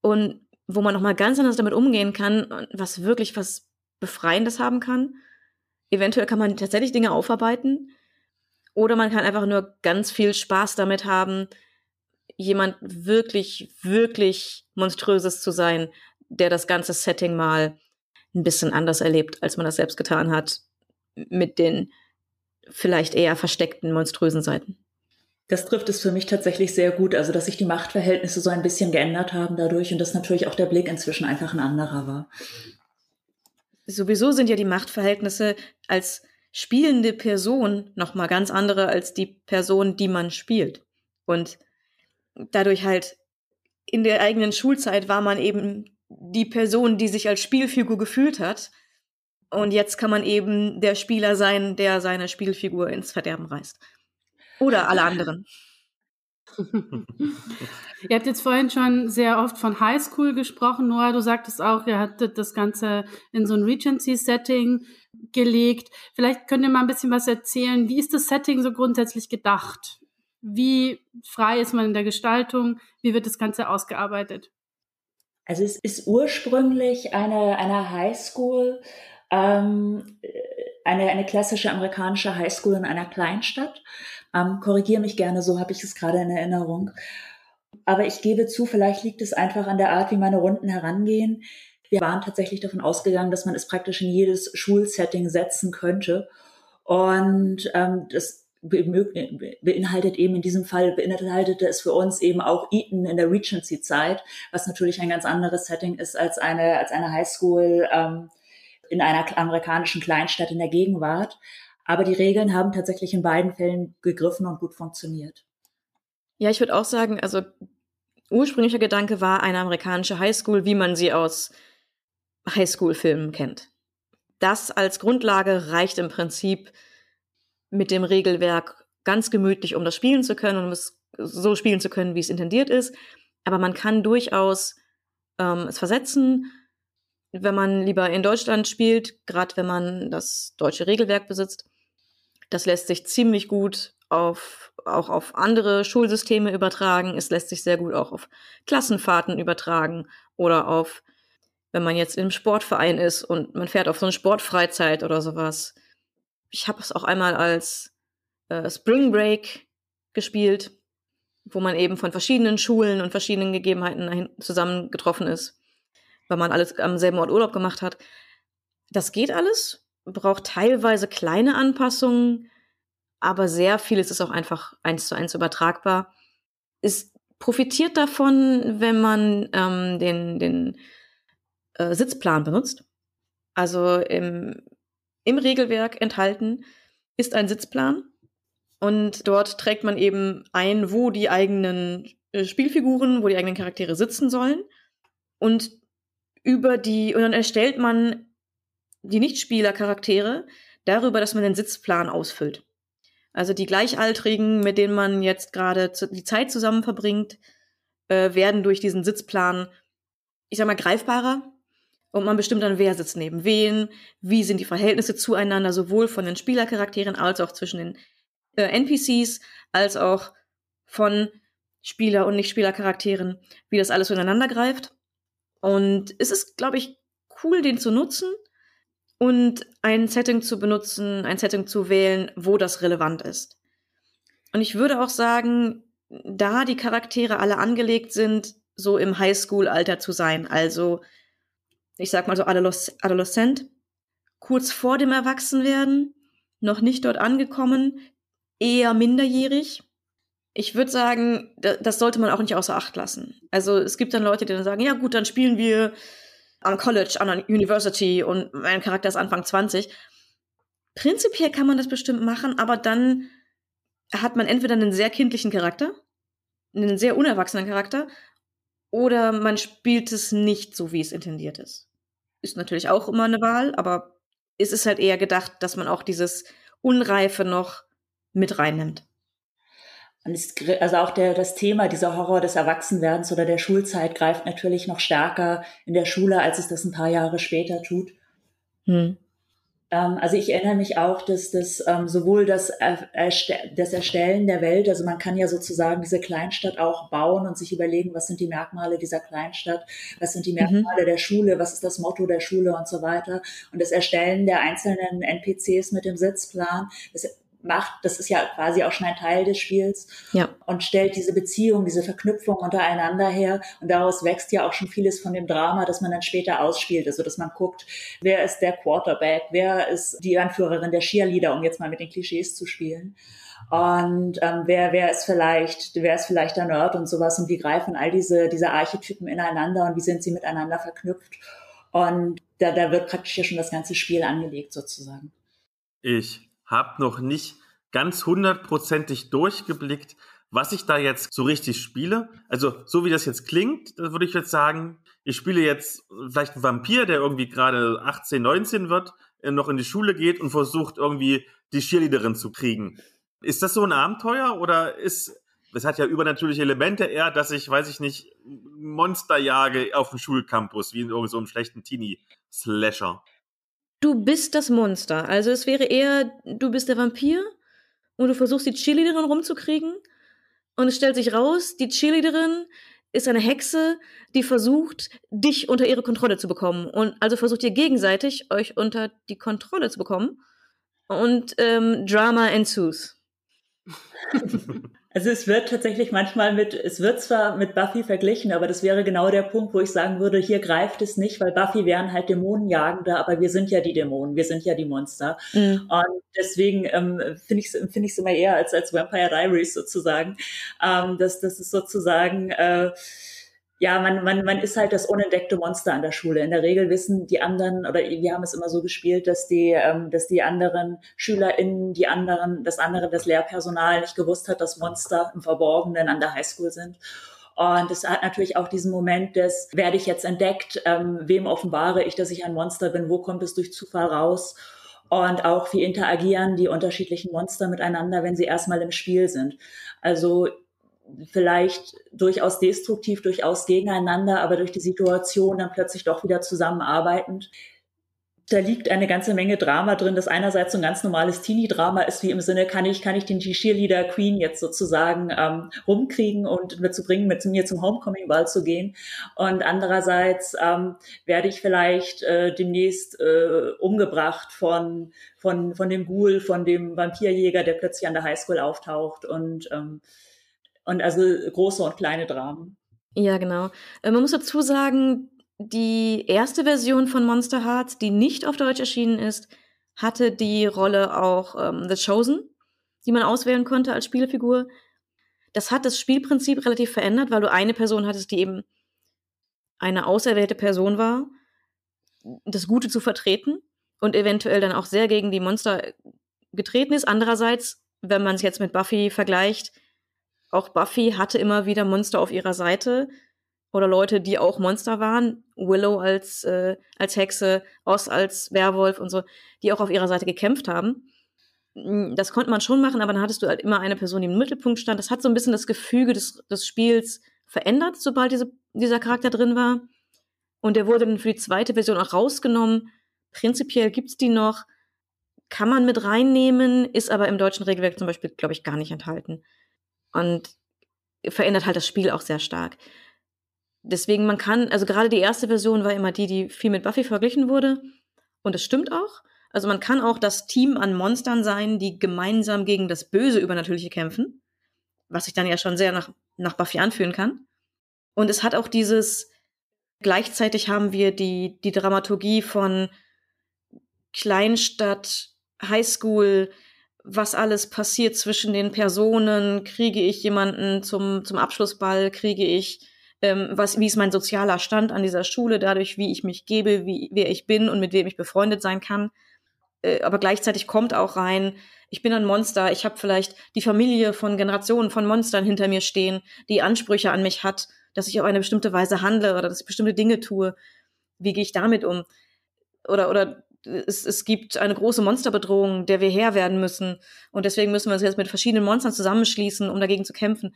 und wo man nochmal ganz anders damit umgehen kann, was wirklich was Befreiendes haben kann. Eventuell kann man tatsächlich Dinge aufarbeiten oder man kann einfach nur ganz viel Spaß damit haben, jemand wirklich, wirklich monströses zu sein, der das ganze Setting mal ein bisschen anders erlebt, als man das selbst getan hat, mit den vielleicht eher versteckten, monströsen Seiten. Das trifft es für mich tatsächlich sehr gut, also dass sich die Machtverhältnisse so ein bisschen geändert haben dadurch und dass natürlich auch der Blick inzwischen einfach ein anderer war. Sowieso sind ja die Machtverhältnisse als spielende Person noch mal ganz andere als die Person, die man spielt. Und dadurch halt in der eigenen Schulzeit war man eben die Person, die sich als Spielfigur gefühlt hat und jetzt kann man eben der Spieler sein, der seine Spielfigur ins Verderben reißt. Oder alle anderen. Ihr habt jetzt vorhin schon sehr oft von Highschool gesprochen. Noah, du sagtest auch, ihr hattet das Ganze in so ein Regency-Setting gelegt. Vielleicht könnt ihr mal ein bisschen was erzählen. Wie ist das Setting so grundsätzlich gedacht? Wie frei ist man in der Gestaltung? Wie wird das Ganze ausgearbeitet? Also es ist ursprünglich eine, eine Highschool, ähm, eine, eine klassische amerikanische Highschool in einer Kleinstadt. Ähm, Korrigiere mich gerne, so habe ich es gerade in Erinnerung. Aber ich gebe zu, vielleicht liegt es einfach an der Art, wie meine Runden herangehen. Wir waren tatsächlich davon ausgegangen, dass man es praktisch in jedes Schulsetting setzen könnte. Und ähm, das beinhaltet eben in diesem Fall, beinhaltete es für uns eben auch Eton in der Regency-Zeit, was natürlich ein ganz anderes Setting ist als eine, als eine Highschool ähm, in einer amerikanischen Kleinstadt in der Gegenwart. Aber die Regeln haben tatsächlich in beiden Fällen gegriffen und gut funktioniert. Ja, ich würde auch sagen, also ursprünglicher Gedanke war eine amerikanische Highschool, wie man sie aus Highschool-Filmen kennt. Das als Grundlage reicht im Prinzip mit dem Regelwerk ganz gemütlich, um das spielen zu können und um es so spielen zu können, wie es intendiert ist. Aber man kann durchaus ähm, es versetzen wenn man lieber in Deutschland spielt, gerade wenn man das deutsche Regelwerk besitzt. Das lässt sich ziemlich gut auf, auch auf andere Schulsysteme übertragen. Es lässt sich sehr gut auch auf Klassenfahrten übertragen oder auf, wenn man jetzt im Sportverein ist und man fährt auf so eine Sportfreizeit oder sowas. Ich habe es auch einmal als äh, Spring Break gespielt, wo man eben von verschiedenen Schulen und verschiedenen Gegebenheiten zusammengetroffen ist, weil man alles am selben Ort Urlaub gemacht hat. Das geht alles, braucht teilweise kleine Anpassungen, aber sehr vieles ist auch einfach eins zu eins übertragbar. Es profitiert davon, wenn man ähm, den, den äh, Sitzplan benutzt. Also im, im Regelwerk enthalten ist ein Sitzplan und dort trägt man eben ein, wo die eigenen äh, Spielfiguren, wo die eigenen Charaktere sitzen sollen. Und über die, und dann erstellt man die Nichtspielercharaktere darüber, dass man den Sitzplan ausfüllt. Also die Gleichaltrigen, mit denen man jetzt gerade die Zeit zusammen verbringt, äh, werden durch diesen Sitzplan, ich sag mal, greifbarer. Und man bestimmt dann, wer sitzt neben wen, wie sind die Verhältnisse zueinander, sowohl von den Spielercharakteren als auch zwischen den äh, NPCs, als auch von Spieler- und Nicht-Spielercharakteren, wie das alles ineinander greift. Und es ist, glaube ich, cool, den zu nutzen und ein Setting zu benutzen, ein Setting zu wählen, wo das relevant ist. Und ich würde auch sagen, da die Charaktere alle angelegt sind, so im Highschool-Alter zu sein, also ich sag mal so Adoleszent, kurz vor dem Erwachsenwerden, noch nicht dort angekommen, eher minderjährig. Ich würde sagen, das sollte man auch nicht außer Acht lassen. Also es gibt dann Leute, die dann sagen, ja gut, dann spielen wir am College, an der University und mein Charakter ist Anfang 20. Prinzipiell kann man das bestimmt machen, aber dann hat man entweder einen sehr kindlichen Charakter, einen sehr unerwachsenen Charakter, oder man spielt es nicht so, wie es intendiert ist. Ist natürlich auch immer eine Wahl, aber es ist halt eher gedacht, dass man auch dieses Unreife noch mit reinnimmt. Also auch der, das Thema dieser Horror des Erwachsenwerdens oder der Schulzeit greift natürlich noch stärker in der Schule, als es das ein paar Jahre später tut. Hm. Ähm, also ich erinnere mich auch, dass das ähm, sowohl das, äh, das Erstellen der Welt, also man kann ja sozusagen diese Kleinstadt auch bauen und sich überlegen, was sind die Merkmale dieser Kleinstadt, was sind die mhm. Merkmale mhm. der Schule, was ist das Motto der Schule und so weiter. Und das Erstellen der einzelnen NPCs mit dem Sitzplan, das macht, das ist ja quasi auch schon ein Teil des Spiels ja. und stellt diese Beziehung, diese Verknüpfung untereinander her. Und daraus wächst ja auch schon vieles von dem Drama, das man dann später ausspielt, also dass man guckt, wer ist der Quarterback, wer ist die Anführerin der Cheerleader, um jetzt mal mit den Klischees zu spielen. Und ähm, wer wer ist vielleicht wer ist vielleicht der Nerd und sowas? Und wie greifen all diese diese Archetypen ineinander? Und wie sind sie miteinander verknüpft? Und da, da wird praktisch ja schon das ganze Spiel angelegt sozusagen. Ich habe noch nicht ganz hundertprozentig durchgeblickt, was ich da jetzt so richtig spiele. Also so wie das jetzt klingt, würde ich jetzt sagen, ich spiele jetzt vielleicht einen Vampir, der irgendwie gerade 18, 19 wird, äh, noch in die Schule geht und versucht irgendwie die Cheerleaderin zu kriegen. Ist das so ein Abenteuer oder ist es hat ja übernatürliche Elemente eher, dass ich, weiß ich nicht, Monster jage auf dem Schulcampus, wie in irgendeinem so schlechten Teenie-Slasher du bist das Monster. Also es wäre eher, du bist der Vampir und du versuchst die Cheerleaderin rumzukriegen und es stellt sich raus, die Cheerleaderin ist eine Hexe, die versucht, dich unter ihre Kontrolle zu bekommen. Und also versucht ihr gegenseitig, euch unter die Kontrolle zu bekommen. Und ähm, Drama ensues. Also es wird tatsächlich manchmal mit, es wird zwar mit Buffy verglichen, aber das wäre genau der Punkt, wo ich sagen würde, hier greift es nicht, weil Buffy wären halt Dämonenjagende, aber wir sind ja die Dämonen, wir sind ja die Monster. Mhm. Und deswegen ähm, finde ich es find ich's immer eher als, als Vampire Diaries sozusagen. Ähm, dass das ist sozusagen äh, ja, man, man, man ist halt das unentdeckte Monster an der Schule. In der Regel wissen die anderen, oder wir haben es immer so gespielt, dass die, ähm, dass die anderen SchülerInnen, die anderen, das andere, das Lehrpersonal nicht gewusst hat, dass Monster im Verborgenen an der Highschool sind. Und es hat natürlich auch diesen Moment des, werde ich jetzt entdeckt, ähm, wem offenbare ich, dass ich ein Monster bin, wo kommt es durch Zufall raus? Und auch wie interagieren die unterschiedlichen Monster miteinander, wenn sie erstmal im Spiel sind. Also vielleicht durchaus destruktiv, durchaus gegeneinander, aber durch die Situation dann plötzlich doch wieder zusammenarbeitend. da liegt eine ganze Menge Drama drin, das einerseits so ein ganz normales Teenie-Drama ist, wie im Sinne, kann ich, kann ich den Cheerleader Queen jetzt sozusagen ähm, rumkriegen und dazu bringen, mit mir zum Homecoming-Ball zu gehen. Und andererseits ähm, werde ich vielleicht äh, demnächst äh, umgebracht von, von, von dem Ghoul, von dem Vampirjäger, der plötzlich an der Highschool auftaucht und, ähm, und also große und kleine Dramen. Ja, genau. Äh, man muss dazu sagen, die erste Version von Monster Hearts, die nicht auf Deutsch erschienen ist, hatte die Rolle auch ähm, The Chosen, die man auswählen konnte als Spielfigur. Das hat das Spielprinzip relativ verändert, weil du eine Person hattest, die eben eine auserwählte Person war, das Gute zu vertreten und eventuell dann auch sehr gegen die Monster getreten ist. Andererseits, wenn man es jetzt mit Buffy vergleicht, auch Buffy hatte immer wieder Monster auf ihrer Seite, oder Leute, die auch Monster waren, Willow als, äh, als Hexe, Oz als Werwolf und so, die auch auf ihrer Seite gekämpft haben. Mm, das konnte man schon machen, aber dann hattest du halt immer eine Person, die im Mittelpunkt stand. Das hat so ein bisschen das Gefüge des, des Spiels verändert, sobald diese, dieser Charakter drin war. Und der wurde dann für die zweite Version auch rausgenommen. Prinzipiell gibt's die noch, kann man mit reinnehmen, ist aber im deutschen Regelwerk zum Beispiel, glaube ich, gar nicht enthalten. Und verändert halt das Spiel auch sehr stark deswegen, man kann, also gerade die erste Version war immer die, die viel mit Buffy verglichen wurde. Und das stimmt auch. Also man kann auch das Team an Monstern sein, die gemeinsam gegen das Böse Übernatürliche kämpfen. Was sich dann ja schon sehr nach, nach Buffy anfühlen kann. Und es hat auch dieses, gleichzeitig haben wir die, die Dramaturgie von Kleinstadt, Highschool, was alles passiert zwischen den Personen, kriege ich jemanden zum, zum Abschlussball, kriege ich ähm, was, wie ist mein sozialer Stand an dieser Schule, dadurch, wie ich mich gebe, wie, wer ich bin und mit wem ich befreundet sein kann. Äh, aber gleichzeitig kommt auch rein, ich bin ein Monster, ich habe vielleicht die Familie von Generationen von Monstern hinter mir stehen, die Ansprüche an mich hat, dass ich auf eine bestimmte Weise handle oder dass ich bestimmte Dinge tue. Wie gehe ich damit um? Oder, oder es, es gibt eine große Monsterbedrohung, der wir Herr werden müssen. Und deswegen müssen wir uns jetzt mit verschiedenen Monstern zusammenschließen, um dagegen zu kämpfen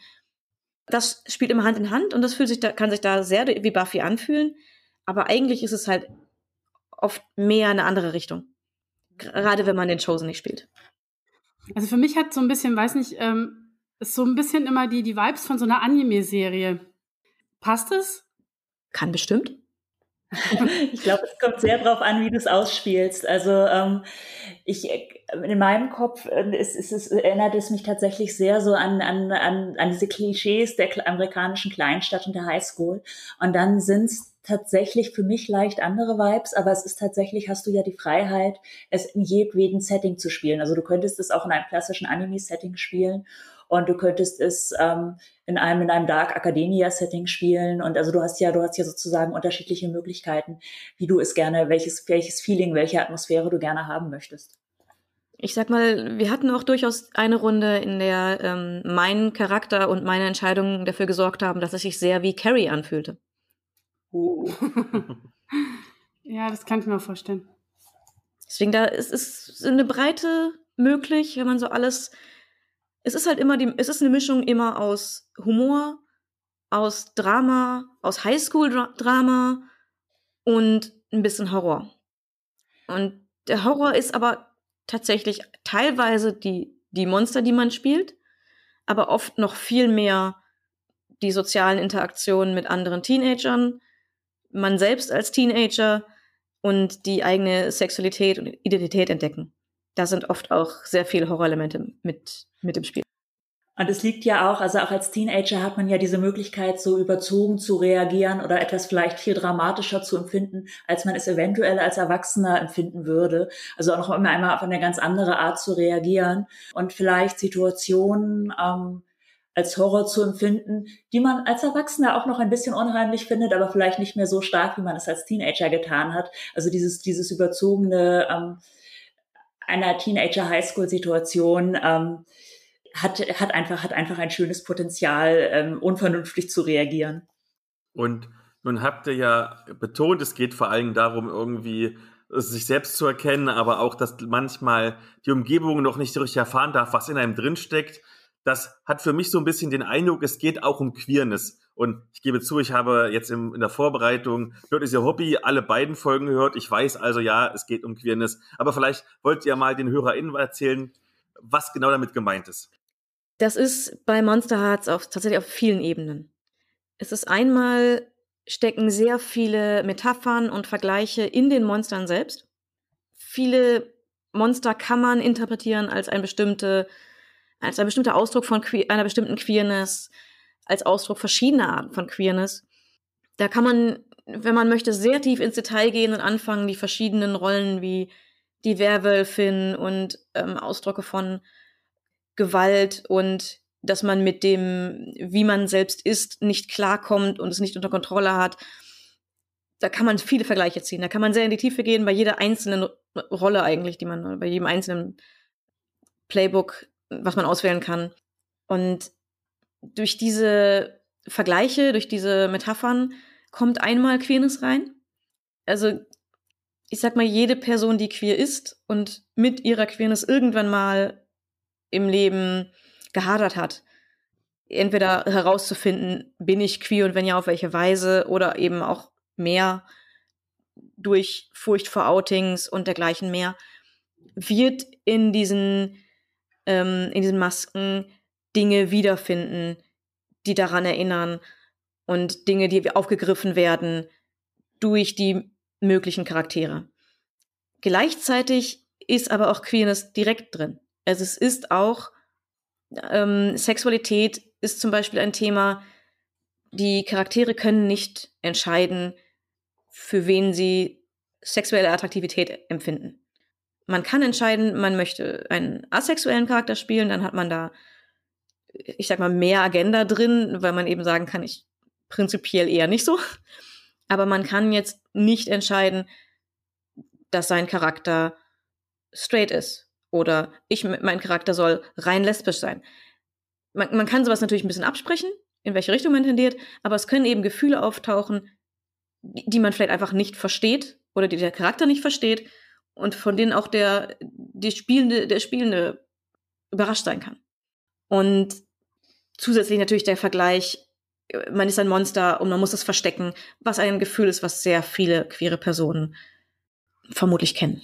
das spielt immer Hand in Hand und das fühlt sich da, kann sich da sehr wie Buffy anfühlen. Aber eigentlich ist es halt oft mehr eine andere Richtung. Gerade wenn man den Chosen nicht spielt. Also für mich hat so ein bisschen, weiß nicht, ähm, ist so ein bisschen immer die, die Vibes von so einer Anime-Serie. Passt es? Kann bestimmt. ich glaube, es kommt sehr drauf an, wie du es ausspielst. Also ähm, ich in meinem Kopf äh, ist, ist, ist, erinnert es mich tatsächlich sehr so an, an, an, an diese Klischees der amerikanischen Kleinstadt und der Highschool. Und dann sind es tatsächlich für mich leicht andere Vibes, aber es ist tatsächlich, hast du ja die Freiheit, es in jedweden Setting zu spielen. Also du könntest es auch in einem klassischen Anime-Setting spielen und du könntest es ähm, in einem in einem Dark Academia Setting spielen und also du hast ja du hast ja sozusagen unterschiedliche Möglichkeiten, wie du es gerne welches welches Feeling, welche Atmosphäre du gerne haben möchtest. Ich sag mal, wir hatten auch durchaus eine Runde, in der ähm, mein Charakter und meine Entscheidungen dafür gesorgt haben, dass es sich sehr wie Carrie anfühlte. Oh. ja, das kann ich mir vorstellen. Deswegen da ist, ist eine Breite möglich, wenn man so alles es ist halt immer die, es ist eine Mischung immer aus Humor, aus Drama, aus Highschool-Drama und ein bisschen Horror. Und der Horror ist aber tatsächlich teilweise die, die Monster, die man spielt, aber oft noch viel mehr die sozialen Interaktionen mit anderen Teenagern, man selbst als Teenager und die eigene Sexualität und Identität entdecken da sind oft auch sehr viele Horrorelemente mit, mit im Spiel. Und es liegt ja auch, also auch als Teenager hat man ja diese Möglichkeit, so überzogen zu reagieren oder etwas vielleicht viel dramatischer zu empfinden, als man es eventuell als Erwachsener empfinden würde. Also auch noch immer einmal auf eine ganz andere Art zu reagieren und vielleicht Situationen ähm, als Horror zu empfinden, die man als Erwachsener auch noch ein bisschen unheimlich findet, aber vielleicht nicht mehr so stark, wie man es als Teenager getan hat. Also dieses, dieses überzogene, ähm, einer Teenager-Highschool-Situation ähm, hat, hat, einfach, hat einfach ein schönes Potenzial, ähm, unvernünftig zu reagieren. Und nun habt ihr ja betont, es geht vor allem darum, irgendwie sich selbst zu erkennen, aber auch, dass manchmal die Umgebung noch nicht richtig erfahren darf, was in einem drinsteckt. Das hat für mich so ein bisschen den Eindruck, es geht auch um Queerness Und ich gebe zu, ich habe jetzt im, in der Vorbereitung Dort ist Ihr Hobby alle beiden Folgen gehört. Ich weiß also ja, es geht um Queerness. Aber vielleicht wollt ihr mal den HörerInnen erzählen, was genau damit gemeint ist. Das ist bei Monster Hearts auf, tatsächlich auf vielen Ebenen. Es ist einmal stecken sehr viele Metaphern und Vergleiche in den Monstern selbst. Viele Monster kann man interpretieren als ein bestimmte, als ein bestimmter Ausdruck von que einer bestimmten Queerness, als Ausdruck verschiedener Arten von Queerness. Da kann man, wenn man möchte, sehr tief ins Detail gehen und anfangen, die verschiedenen Rollen wie die Werwölfin und ähm, Ausdrücke von Gewalt und dass man mit dem, wie man selbst ist, nicht klarkommt und es nicht unter Kontrolle hat. Da kann man viele Vergleiche ziehen. Da kann man sehr in die Tiefe gehen bei jeder einzelnen Rolle eigentlich, die man, bei jedem einzelnen Playbook, was man auswählen kann. Und durch diese Vergleiche, durch diese Metaphern kommt einmal Queerness rein. Also ich sag mal, jede Person, die queer ist und mit ihrer Queerness irgendwann mal im Leben gehadert hat. Entweder herauszufinden, bin ich queer und wenn ja, auf welche Weise oder eben auch mehr durch Furcht vor Outings und dergleichen mehr, wird in diesen, ähm, in diesen Masken Dinge wiederfinden, die daran erinnern und Dinge, die aufgegriffen werden durch die möglichen Charaktere. Gleichzeitig ist aber auch Queerness direkt drin. Also es ist auch, ähm, Sexualität ist zum Beispiel ein Thema, die Charaktere können nicht entscheiden, für wen sie sexuelle Attraktivität empfinden. Man kann entscheiden, man möchte einen asexuellen Charakter spielen, dann hat man da, ich sag mal, mehr Agenda drin, weil man eben sagen kann, ich prinzipiell eher nicht so. Aber man kann jetzt nicht entscheiden, dass sein Charakter straight ist oder ich, mein Charakter soll rein lesbisch sein. Man, man kann sowas natürlich ein bisschen absprechen, in welche Richtung man tendiert, aber es können eben Gefühle auftauchen, die, die man vielleicht einfach nicht versteht oder die der Charakter nicht versteht und von denen auch der, die Spielende, der Spielende überrascht sein kann. Und zusätzlich natürlich der Vergleich, man ist ein Monster und man muss es verstecken, was ein Gefühl ist, was sehr viele queere Personen vermutlich kennen.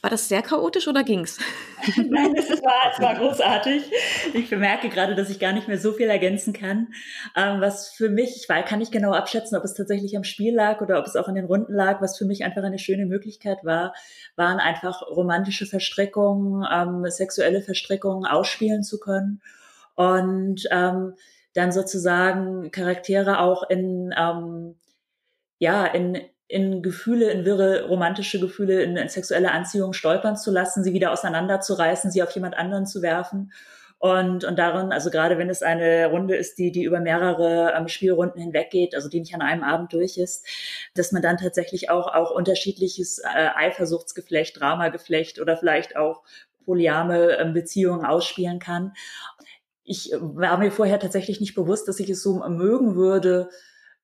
War das sehr chaotisch oder ging's? Nein, es war, es war großartig. Ich bemerke gerade, dass ich gar nicht mehr so viel ergänzen kann. Ähm, was für mich, ich weiß, kann nicht genau abschätzen, ob es tatsächlich am Spiel lag oder ob es auch an den Runden lag. Was für mich einfach eine schöne Möglichkeit war, waren einfach romantische Verstrickungen, ähm, sexuelle Verstrickungen ausspielen zu können und ähm, dann sozusagen Charaktere auch in ähm, ja in in Gefühle, in wirre romantische Gefühle, in, in sexuelle Anziehung stolpern zu lassen, sie wieder auseinanderzureißen, sie auf jemand anderen zu werfen. Und, und darin, also gerade wenn es eine Runde ist, die, die über mehrere ähm, Spielrunden hinweggeht, also die nicht an einem Abend durch ist, dass man dann tatsächlich auch, auch unterschiedliches äh, Eifersuchtsgeflecht, Dramageflecht oder vielleicht auch polyame ähm, Beziehungen ausspielen kann. Ich war mir vorher tatsächlich nicht bewusst, dass ich es so mögen würde,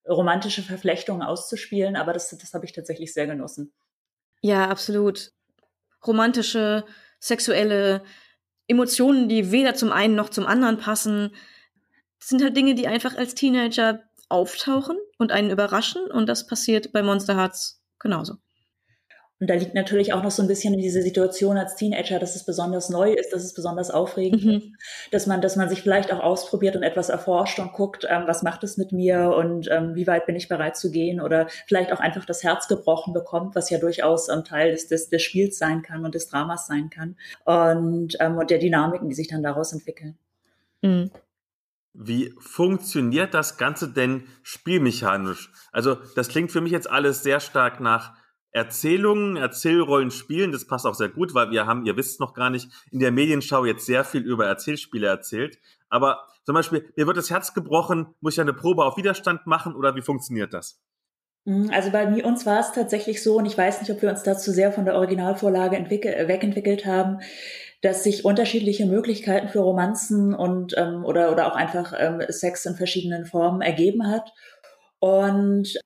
romantische Verflechtungen auszuspielen, aber das, das habe ich tatsächlich sehr genossen. Ja, absolut. Romantische, sexuelle Emotionen, die weder zum einen noch zum anderen passen, sind halt Dinge, die einfach als Teenager auftauchen und einen überraschen und das passiert bei Monster Hearts genauso. Und da liegt natürlich auch noch so ein bisschen in diese Situation als Teenager, dass es besonders neu ist, dass es besonders aufregend mhm. ist, dass man, dass man sich vielleicht auch ausprobiert und etwas erforscht und guckt, ähm, was macht es mit mir und ähm, wie weit bin ich bereit zu gehen oder vielleicht auch einfach das Herz gebrochen bekommt, was ja durchaus ähm, Teil des, des, des Spiels sein kann und des Dramas sein kann und, ähm, und der Dynamiken, die sich dann daraus entwickeln. Mhm. Wie funktioniert das Ganze denn spielmechanisch? Also das klingt für mich jetzt alles sehr stark nach Erzählungen, Erzählrollen spielen. Das passt auch sehr gut, weil wir haben, ihr wisst noch gar nicht, in der Medienschau jetzt sehr viel über Erzählspiele erzählt. Aber zum Beispiel, mir wird das Herz gebrochen, muss ich eine Probe auf Widerstand machen oder wie funktioniert das? Mhm, also bei mir, uns war es tatsächlich so, und ich weiß nicht, ob wir uns dazu sehr von der Originalvorlage äh, wegentwickelt haben, dass sich unterschiedliche Möglichkeiten für Romanzen und ähm, oder, oder auch einfach ähm, Sex in verschiedenen Formen ergeben hat. Und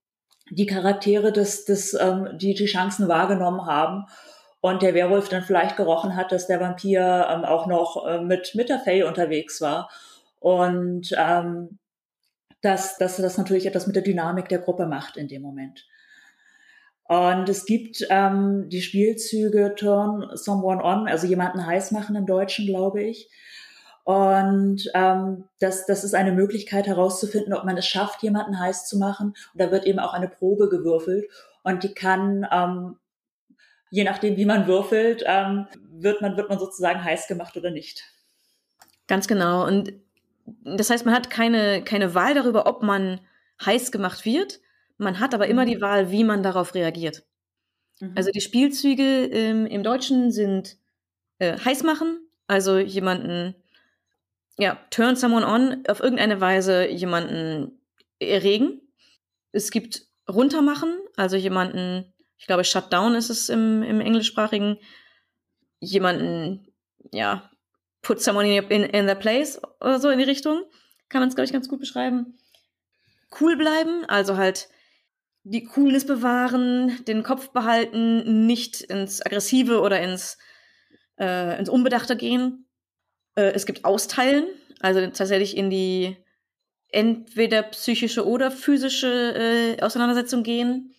die Charaktere des, des, ähm, die die Chancen wahrgenommen haben und der Werwolf dann vielleicht gerochen hat, dass der Vampir ähm, auch noch äh, mit, mit der Faye unterwegs war. Und ähm, dass, dass das natürlich etwas mit der Dynamik der Gruppe macht in dem Moment. Und es gibt ähm, die Spielzüge Turn Someone On, also jemanden heiß machen im Deutschen, glaube ich. Und ähm, das, das ist eine Möglichkeit herauszufinden, ob man es schafft, jemanden heiß zu machen. Und da wird eben auch eine Probe gewürfelt. Und die kann, ähm, je nachdem, wie man würfelt, ähm, wird, man, wird man sozusagen heiß gemacht oder nicht. Ganz genau. Und das heißt, man hat keine, keine Wahl darüber, ob man heiß gemacht wird. Man hat aber immer die mhm. Wahl, wie man darauf reagiert. Mhm. Also die Spielzüge ähm, im Deutschen sind äh, heiß machen, also jemanden ja, turn someone on, auf irgendeine Weise jemanden erregen. Es gibt runtermachen, also jemanden, ich glaube, shutdown ist es im, im englischsprachigen, jemanden, ja, put someone in, in their place oder so in die Richtung. Kann man es, glaube ich, ganz gut beschreiben. Cool bleiben, also halt die Coolness bewahren, den Kopf behalten, nicht ins Aggressive oder ins, äh, ins Unbedachte gehen. Äh, es gibt Austeilen, also tatsächlich in die entweder psychische oder physische äh, Auseinandersetzung gehen.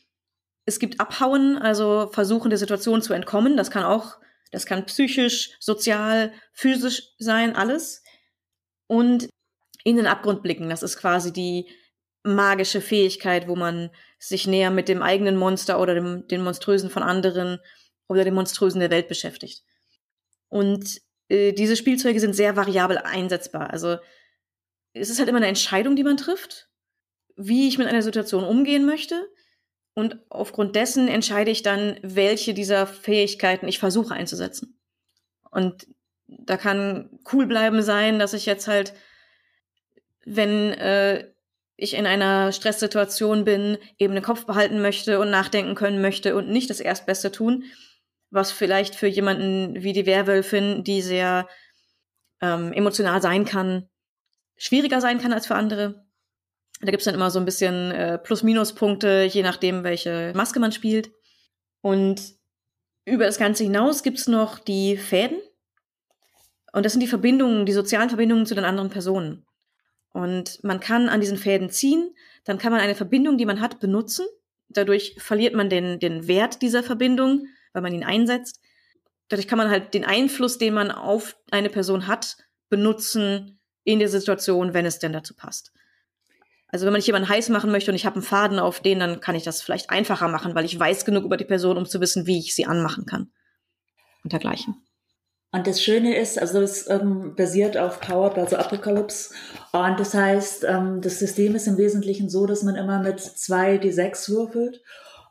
Es gibt Abhauen, also versuchen der Situation zu entkommen. Das kann auch, das kann psychisch, sozial, physisch sein, alles. Und in den Abgrund blicken, das ist quasi die magische Fähigkeit, wo man sich näher mit dem eigenen Monster oder dem, den Monströsen von anderen oder dem Monströsen der Welt beschäftigt. Und äh, diese Spielzeuge sind sehr variabel einsetzbar. Also es ist halt immer eine Entscheidung, die man trifft, wie ich mit einer Situation umgehen möchte. Und aufgrund dessen entscheide ich dann, welche dieser Fähigkeiten ich versuche einzusetzen. Und da kann cool bleiben sein, dass ich jetzt halt, wenn äh, ich in einer Stresssituation bin, eben den Kopf behalten möchte und nachdenken können möchte und nicht das Erstbeste tun, was vielleicht für jemanden wie die Werwölfin, die sehr ähm, emotional sein kann, schwieriger sein kann als für andere. Da gibt's dann immer so ein bisschen äh, Plus-Minus-Punkte, je nachdem, welche Maske man spielt. Und über das Ganze hinaus gibt's noch die Fäden. Und das sind die Verbindungen, die sozialen Verbindungen zu den anderen Personen. Und man kann an diesen Fäden ziehen, dann kann man eine Verbindung, die man hat, benutzen. Dadurch verliert man den, den Wert dieser Verbindung weil man ihn einsetzt. Dadurch kann man halt den Einfluss, den man auf eine Person hat, benutzen in der Situation, wenn es denn dazu passt. Also wenn man nicht jemanden heiß machen möchte und ich habe einen Faden auf den, dann kann ich das vielleicht einfacher machen, weil ich weiß genug über die Person, um zu wissen, wie ich sie anmachen kann. Und dergleichen. Und das Schöne ist, also es ähm, basiert auf Powered, also Apocalypse. Und das heißt, ähm, das System ist im Wesentlichen so, dass man immer mit zwei D6 würfelt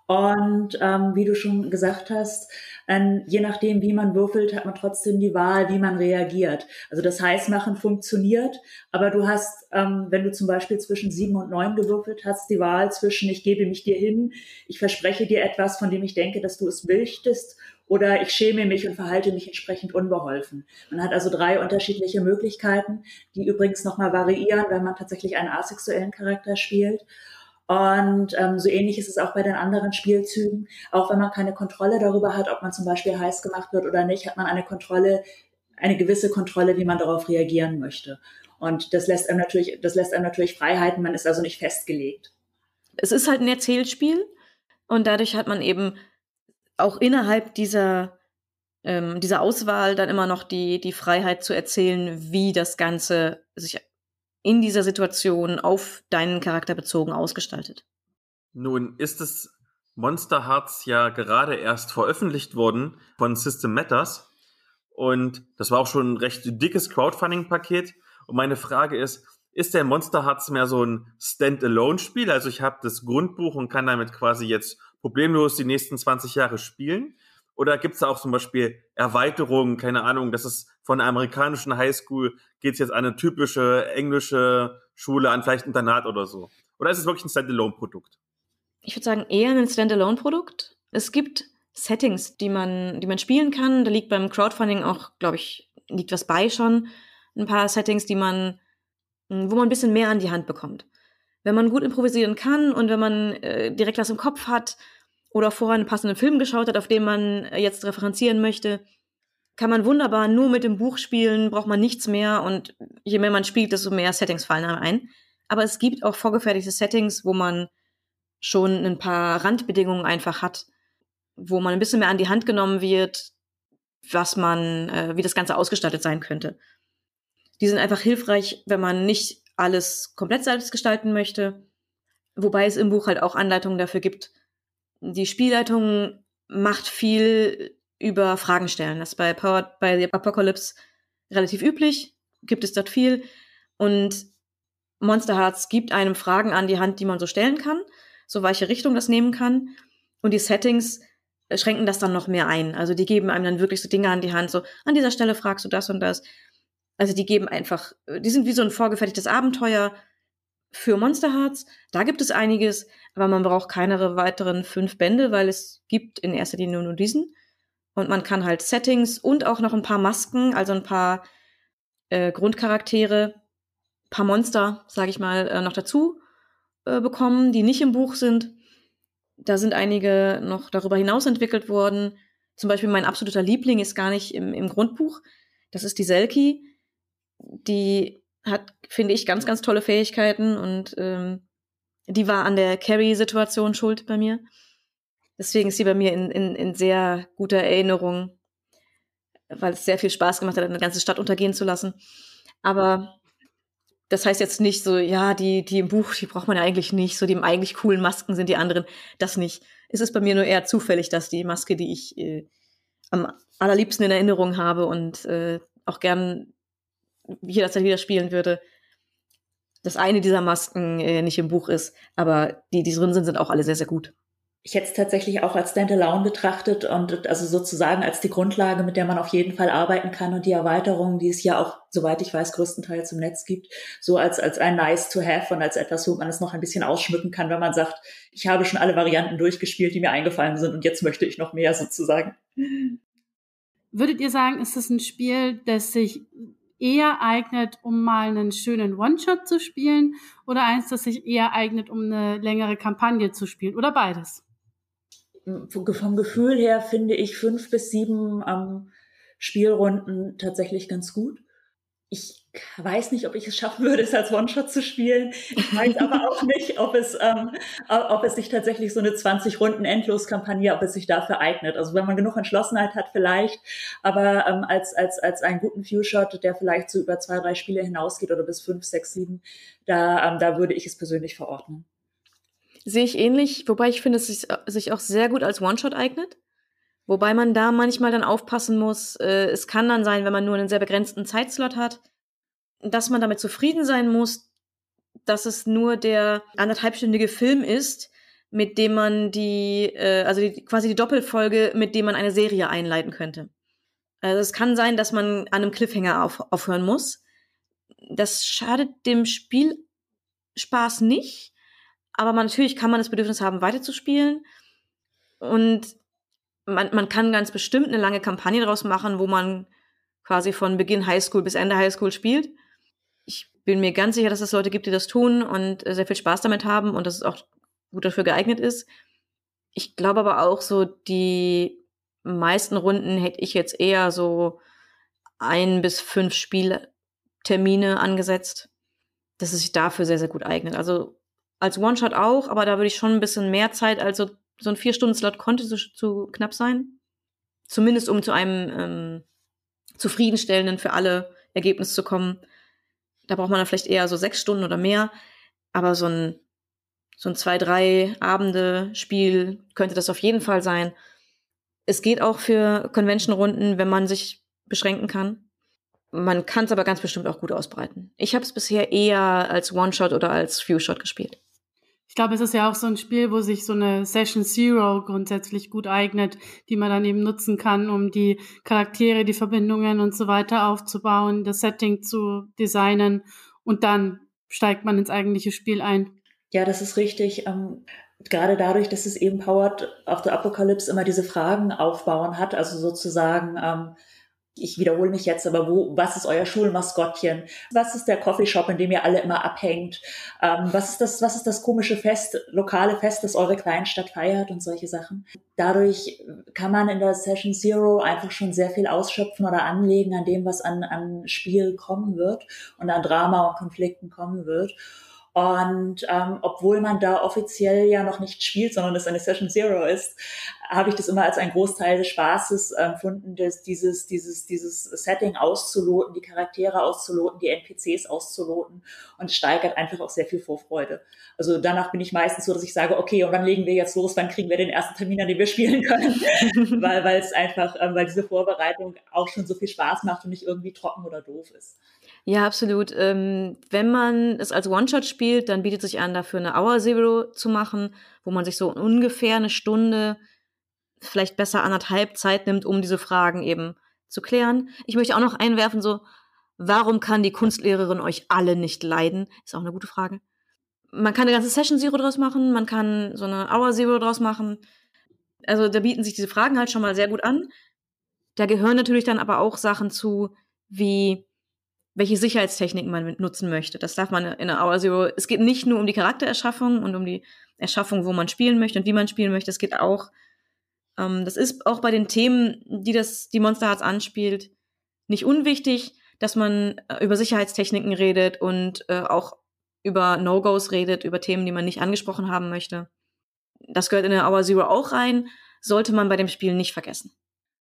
und ähm, wie du schon gesagt hast, ähm, je nachdem, wie man würfelt, hat man trotzdem die Wahl, wie man reagiert. Also das Heißmachen funktioniert, aber du hast, ähm, wenn du zum Beispiel zwischen sieben und neun gewürfelt hast, die Wahl zwischen ich gebe mich dir hin, ich verspreche dir etwas, von dem ich denke, dass du es möchtest, oder ich schäme mich und verhalte mich entsprechend unbeholfen. Man hat also drei unterschiedliche Möglichkeiten, die übrigens nochmal variieren, wenn man tatsächlich einen asexuellen Charakter spielt. Und ähm, so ähnlich ist es auch bei den anderen Spielzügen. Auch wenn man keine Kontrolle darüber hat, ob man zum Beispiel heiß gemacht wird oder nicht, hat man eine Kontrolle, eine gewisse Kontrolle, wie man darauf reagieren möchte. Und das lässt einem natürlich, das lässt einem natürlich Freiheiten. Man ist also nicht festgelegt. Es ist halt ein Erzählspiel und dadurch hat man eben auch innerhalb dieser ähm, dieser Auswahl dann immer noch die die Freiheit zu erzählen, wie das Ganze sich in dieser Situation auf deinen Charakter bezogen ausgestaltet? Nun ist es Monster Hearts ja gerade erst veröffentlicht worden von System Matters. Und das war auch schon ein recht dickes Crowdfunding-Paket. Und meine Frage ist, ist der Monster Hearts mehr so ein Standalone-Spiel? Also ich habe das Grundbuch und kann damit quasi jetzt problemlos die nächsten 20 Jahre spielen? Oder gibt es da auch zum Beispiel Erweiterungen, keine Ahnung, dass es von einer amerikanischen Highschool geht jetzt an eine typische englische Schule, an vielleicht ein Internat oder so? Oder ist es wirklich ein Standalone-Produkt? Ich würde sagen, eher ein Standalone-Produkt. Es gibt Settings, die man, die man spielen kann. Da liegt beim Crowdfunding auch, glaube ich, liegt was bei schon. Ein paar Settings, die man, wo man ein bisschen mehr an die Hand bekommt. Wenn man gut improvisieren kann und wenn man äh, direkt was im Kopf hat, oder vorher einen passenden Film geschaut hat, auf den man äh, jetzt referenzieren möchte, kann man wunderbar nur mit dem Buch spielen, braucht man nichts mehr und je mehr man spielt, desto mehr Settings fallen einem ein. aber es gibt auch vorgefertigte Settings, wo man schon ein paar Randbedingungen einfach hat, wo man ein bisschen mehr an die Hand genommen wird, was man, äh, wie das Ganze ausgestattet sein könnte. Die sind einfach hilfreich, wenn man nicht alles komplett selbst gestalten möchte, wobei es im Buch halt auch Anleitungen dafür gibt. Die Spielleitung macht viel über Fragen stellen. Das ist bei Powered by the Apocalypse relativ üblich, gibt es dort viel. Und Monster Hearts gibt einem Fragen an die Hand, die man so stellen kann, so welche Richtung das nehmen kann. Und die Settings schränken das dann noch mehr ein. Also die geben einem dann wirklich so Dinge an die Hand, so an dieser Stelle fragst du das und das. Also die geben einfach, die sind wie so ein vorgefertigtes Abenteuer für Monster Hearts. Da gibt es einiges, aber man braucht keine weiteren fünf Bände, weil es gibt in erster Linie nur diesen. Und man kann halt Settings und auch noch ein paar Masken, also ein paar äh, Grundcharaktere, paar Monster, sage ich mal, äh, noch dazu äh, bekommen, die nicht im Buch sind. Da sind einige noch darüber hinaus entwickelt worden. Zum Beispiel mein absoluter Liebling ist gar nicht im, im Grundbuch. Das ist die Selkie. Die hat, finde ich, ganz, ganz tolle Fähigkeiten und ähm, die war an der Carrie-Situation schuld bei mir. Deswegen ist sie bei mir in, in, in sehr guter Erinnerung, weil es sehr viel Spaß gemacht hat, eine ganze Stadt untergehen zu lassen. Aber das heißt jetzt nicht so, ja, die, die im Buch, die braucht man ja eigentlich nicht, so die eigentlich coolen Masken sind die anderen. Das nicht. Es ist bei mir nur eher zufällig, dass die Maske, die ich äh, am allerliebsten in Erinnerung habe und äh, auch gern jederzeit wieder spielen würde, dass eine dieser Masken äh, nicht im Buch ist, aber die, die drin sind, sind auch alle sehr, sehr gut ich hätte es tatsächlich auch als Standalone betrachtet und also sozusagen als die Grundlage, mit der man auf jeden Fall arbeiten kann und die Erweiterungen, die es ja auch, soweit ich weiß, größtenteils im Netz gibt, so als, als ein nice to have und als etwas, wo man es noch ein bisschen ausschmücken kann, wenn man sagt, ich habe schon alle Varianten durchgespielt, die mir eingefallen sind und jetzt möchte ich noch mehr sozusagen. Würdet ihr sagen, ist es ein Spiel, das sich eher eignet, um mal einen schönen One-Shot zu spielen oder eins, das sich eher eignet, um eine längere Kampagne zu spielen oder beides? vom Gefühl her finde ich fünf bis sieben ähm, Spielrunden tatsächlich ganz gut. Ich weiß nicht, ob ich es schaffen würde, es als One-Shot zu spielen. Ich weiß aber auch nicht, ob es, ähm, ob es sich tatsächlich so eine 20 Runden Endlos-Kampagne, ob es sich dafür eignet. Also wenn man genug Entschlossenheit hat, vielleicht, aber ähm, als, als, als einen guten Few-Shot, der vielleicht so über zwei, drei Spiele hinausgeht oder bis fünf, sechs, sieben, da, ähm, da würde ich es persönlich verordnen. Sehe ich ähnlich, wobei ich finde, es sich, sich auch sehr gut als One-Shot eignet. Wobei man da manchmal dann aufpassen muss. Äh, es kann dann sein, wenn man nur einen sehr begrenzten Zeitslot hat, dass man damit zufrieden sein muss, dass es nur der anderthalbstündige Film ist, mit dem man die, äh, also die, quasi die Doppelfolge, mit dem man eine Serie einleiten könnte. Also es kann sein, dass man an einem Cliffhanger auf, aufhören muss. Das schadet dem Spielspaß nicht, aber man, natürlich kann man das Bedürfnis haben, weiterzuspielen. Und man, man kann ganz bestimmt eine lange Kampagne daraus machen, wo man quasi von Beginn Highschool bis Ende Highschool spielt. Ich bin mir ganz sicher, dass es Leute gibt, die das tun und sehr viel Spaß damit haben und dass es auch gut dafür geeignet ist. Ich glaube aber auch so, die meisten Runden hätte ich jetzt eher so ein bis fünf Spieltermine angesetzt, dass es sich dafür sehr, sehr gut eignet. Also als One-Shot auch, aber da würde ich schon ein bisschen mehr Zeit, also so ein Vier-Stunden-Slot konnte zu, zu, knapp sein. Zumindest um zu einem ähm, zufriedenstellenden für alle Ergebnis zu kommen. Da braucht man dann vielleicht eher so sechs Stunden oder mehr. Aber so ein, so ein zwei, drei Abende Spiel könnte das auf jeden Fall sein. Es geht auch für Convention-Runden, wenn man sich beschränken kann. Man kann es aber ganz bestimmt auch gut ausbreiten. Ich habe es bisher eher als One-Shot oder als Few-Shot gespielt. Ich glaube, es ist ja auch so ein Spiel, wo sich so eine Session Zero grundsätzlich gut eignet, die man dann eben nutzen kann, um die Charaktere, die Verbindungen und so weiter aufzubauen, das Setting zu designen und dann steigt man ins eigentliche Spiel ein. Ja, das ist richtig. Ähm, gerade dadurch, dass es eben Powered auf der Apokalypse immer diese Fragen aufbauen hat, also sozusagen, ähm, ich wiederhole mich jetzt, aber wo, was ist euer Schulmaskottchen? Was ist der Coffeeshop, in dem ihr alle immer abhängt? Ähm, was ist das, was ist das komische Fest, lokale Fest, das eure Kleinstadt feiert und solche Sachen? Dadurch kann man in der Session Zero einfach schon sehr viel ausschöpfen oder anlegen an dem, was an, an Spiel kommen wird und an Drama und Konflikten kommen wird. Und ähm, obwohl man da offiziell ja noch nicht spielt, sondern es eine Session Zero ist, habe ich das immer als einen Großteil des Spaßes empfunden, dass dieses, dieses, dieses Setting auszuloten, die Charaktere auszuloten, die NPCs auszuloten und es steigert einfach auch sehr viel Vorfreude. Also danach bin ich meistens so, dass ich sage, okay, und wann legen wir jetzt los, wann kriegen wir den ersten Termin, an dem wir spielen können, weil, weil es einfach, ähm, weil diese Vorbereitung auch schon so viel Spaß macht und nicht irgendwie trocken oder doof ist. Ja, absolut. Ähm, wenn man es als One-Shot spielt, dann bietet sich an, dafür eine Hour Zero zu machen, wo man sich so ungefähr eine Stunde, vielleicht besser anderthalb Zeit nimmt, um diese Fragen eben zu klären. Ich möchte auch noch einwerfen, so, warum kann die Kunstlehrerin euch alle nicht leiden? Ist auch eine gute Frage. Man kann eine ganze Session Zero draus machen, man kann so eine Hour Zero draus machen. Also da bieten sich diese Fragen halt schon mal sehr gut an. Da gehören natürlich dann aber auch Sachen zu, wie welche Sicherheitstechniken man nutzen möchte. Das darf man in der Hour Zero. Es geht nicht nur um die Charaktererschaffung und um die Erschaffung, wo man spielen möchte und wie man spielen möchte. Es geht auch, ähm, das ist auch bei den Themen, die das, die Monster Hearts anspielt, nicht unwichtig, dass man äh, über Sicherheitstechniken redet und äh, auch über No-Gos redet, über Themen, die man nicht angesprochen haben möchte. Das gehört in der Hour Zero auch rein, sollte man bei dem Spiel nicht vergessen.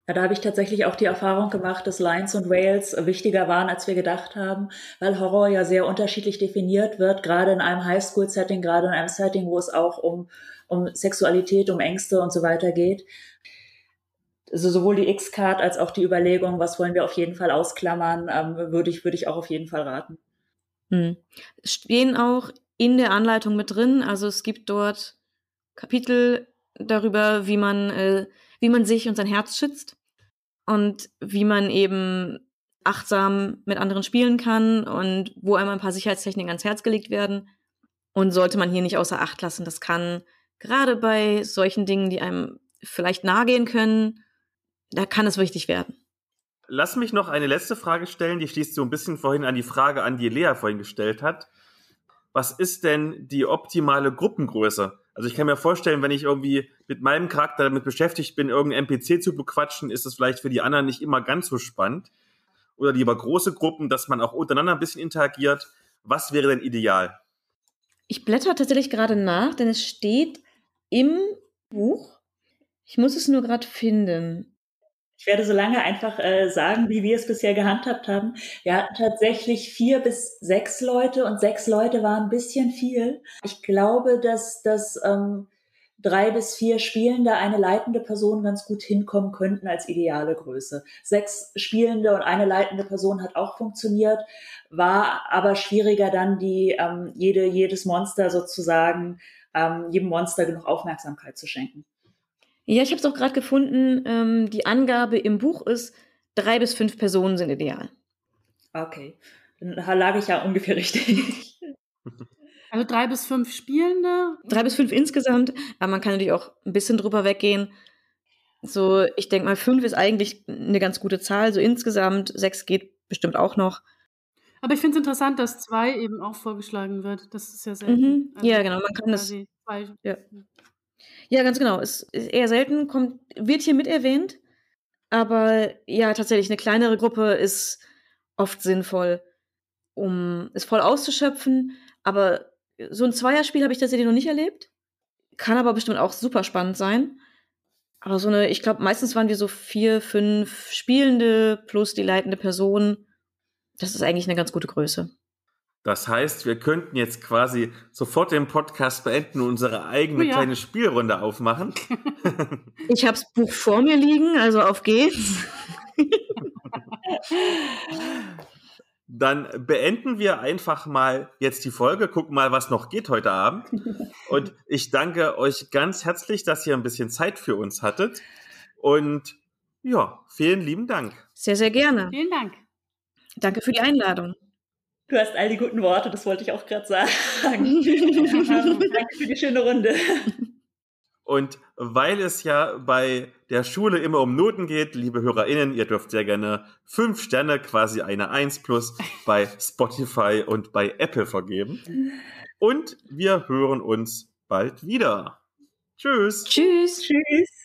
Ja, da habe ich tatsächlich auch die Erfahrung gemacht, dass Lions und Whales wichtiger waren, als wir gedacht haben, weil Horror ja sehr unterschiedlich definiert wird, gerade in einem Highschool-Setting, gerade in einem Setting, wo es auch um, um Sexualität, um Ängste und so weiter geht. Also sowohl die X-Card als auch die Überlegung, was wollen wir auf jeden Fall ausklammern, ähm, würde ich, würde ich auch auf jeden Fall raten. Hm. Stehen auch in der Anleitung mit drin, also es gibt dort Kapitel darüber, wie man äh, wie man sich und sein Herz schützt und wie man eben achtsam mit anderen spielen kann und wo einmal ein paar Sicherheitstechniken ans Herz gelegt werden. Und sollte man hier nicht außer Acht lassen. Das kann gerade bei solchen Dingen, die einem vielleicht nahe gehen können, da kann es wichtig werden. Lass mich noch eine letzte Frage stellen, die schließt so ein bisschen vorhin an die Frage an, die Lea vorhin gestellt hat. Was ist denn die optimale Gruppengröße? Also ich kann mir vorstellen, wenn ich irgendwie mit meinem Charakter damit beschäftigt bin, irgendeinen NPC zu bequatschen, ist das vielleicht für die anderen nicht immer ganz so spannend. Oder lieber große Gruppen, dass man auch untereinander ein bisschen interagiert. Was wäre denn ideal? Ich blätter tatsächlich gerade nach, denn es steht im Buch. Ich muss es nur gerade finden. Ich werde so lange einfach äh, sagen, wie wir es bisher gehandhabt haben. Wir hatten tatsächlich vier bis sechs Leute und sechs Leute waren ein bisschen viel. Ich glaube, dass dass ähm, drei bis vier Spielende eine leitende Person ganz gut hinkommen könnten als ideale Größe. Sechs Spielende und eine leitende Person hat auch funktioniert, war aber schwieriger dann die ähm, jede jedes Monster sozusagen ähm, jedem Monster genug Aufmerksamkeit zu schenken. Ja, ich habe es auch gerade gefunden. Ähm, die Angabe im Buch ist, drei bis fünf Personen sind ideal. Okay, dann lag ich ja ungefähr richtig. Also drei bis fünf Spielende? Drei bis fünf insgesamt, aber man kann natürlich auch ein bisschen drüber weggehen. So, ich denke mal, fünf ist eigentlich eine ganz gute Zahl. So insgesamt sechs geht bestimmt auch noch. Aber ich finde es interessant, dass zwei eben auch vorgeschlagen wird. Das ist ja selten. Mhm. Also ja, genau. Man kann das. Zwei. Ja. Ja, ganz genau. Ist, ist eher selten, kommt, wird hier mit erwähnt. Aber ja, tatsächlich, eine kleinere Gruppe ist oft sinnvoll, um es voll auszuschöpfen. Aber so ein Zweierspiel habe ich tatsächlich noch nicht erlebt. Kann aber bestimmt auch super spannend sein. Aber so eine, ich glaube, meistens waren wir so vier, fünf Spielende plus die leitende Person. Das ist eigentlich eine ganz gute Größe. Das heißt, wir könnten jetzt quasi sofort den Podcast beenden und unsere eigene oh ja. kleine Spielrunde aufmachen. ich habe das Buch vor mir liegen, also auf geht's. Dann beenden wir einfach mal jetzt die Folge, gucken mal, was noch geht heute Abend. Und ich danke euch ganz herzlich, dass ihr ein bisschen Zeit für uns hattet. Und ja, vielen lieben Dank. Sehr, sehr gerne. Vielen Dank. Danke für die Einladung. Du hast all die guten Worte, das wollte ich auch gerade sagen. Danke für die schöne Runde. Und weil es ja bei der Schule immer um Noten geht, liebe HörerInnen, ihr dürft sehr gerne fünf Sterne, quasi eine Eins plus, bei Spotify und bei Apple vergeben. Und wir hören uns bald wieder. Tschüss. Tschüss. Tschüss.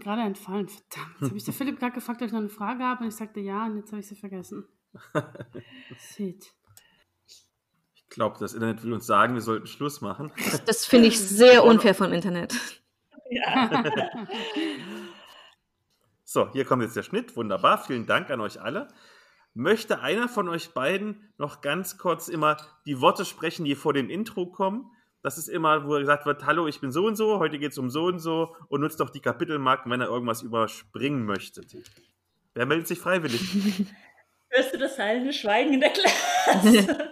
Mir gerade entfallen. Verdammt. Jetzt habe ich der Philipp gerade gefragt, ob ich noch eine Frage habe und ich sagte ja und jetzt habe ich sie vergessen. Shit. Ich glaube, das Internet will uns sagen, wir sollten Schluss machen. Das, finde ich sehr unfair vom Internet. Ja. So, hier kommt jetzt der Schnitt. Wunderbar. Vielen Dank an euch alle. Möchte einer von euch beiden noch ganz kurz immer die Worte sprechen, die vor dem Intro kommen? Das ist immer, wo gesagt wird, hallo, ich bin so und so, heute geht es um so und so und nutzt doch die Kapitelmarken, wenn ihr irgendwas überspringen möchtet. Wer meldet sich freiwillig? Hörst du das heilende Schweigen in der Klasse?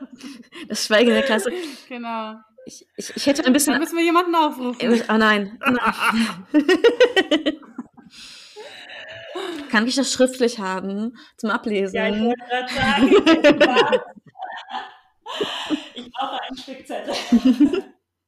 Das Schweigen in der Klasse. Genau. Ich, ich, ich hätte ein Dann bisschen. müssen wir jemanden aufrufen. Oh nein. nein. Kann ich das schriftlich haben zum Ablesen? ja, ich wollte gerade sagen. Ich brauche einen Spickzettel.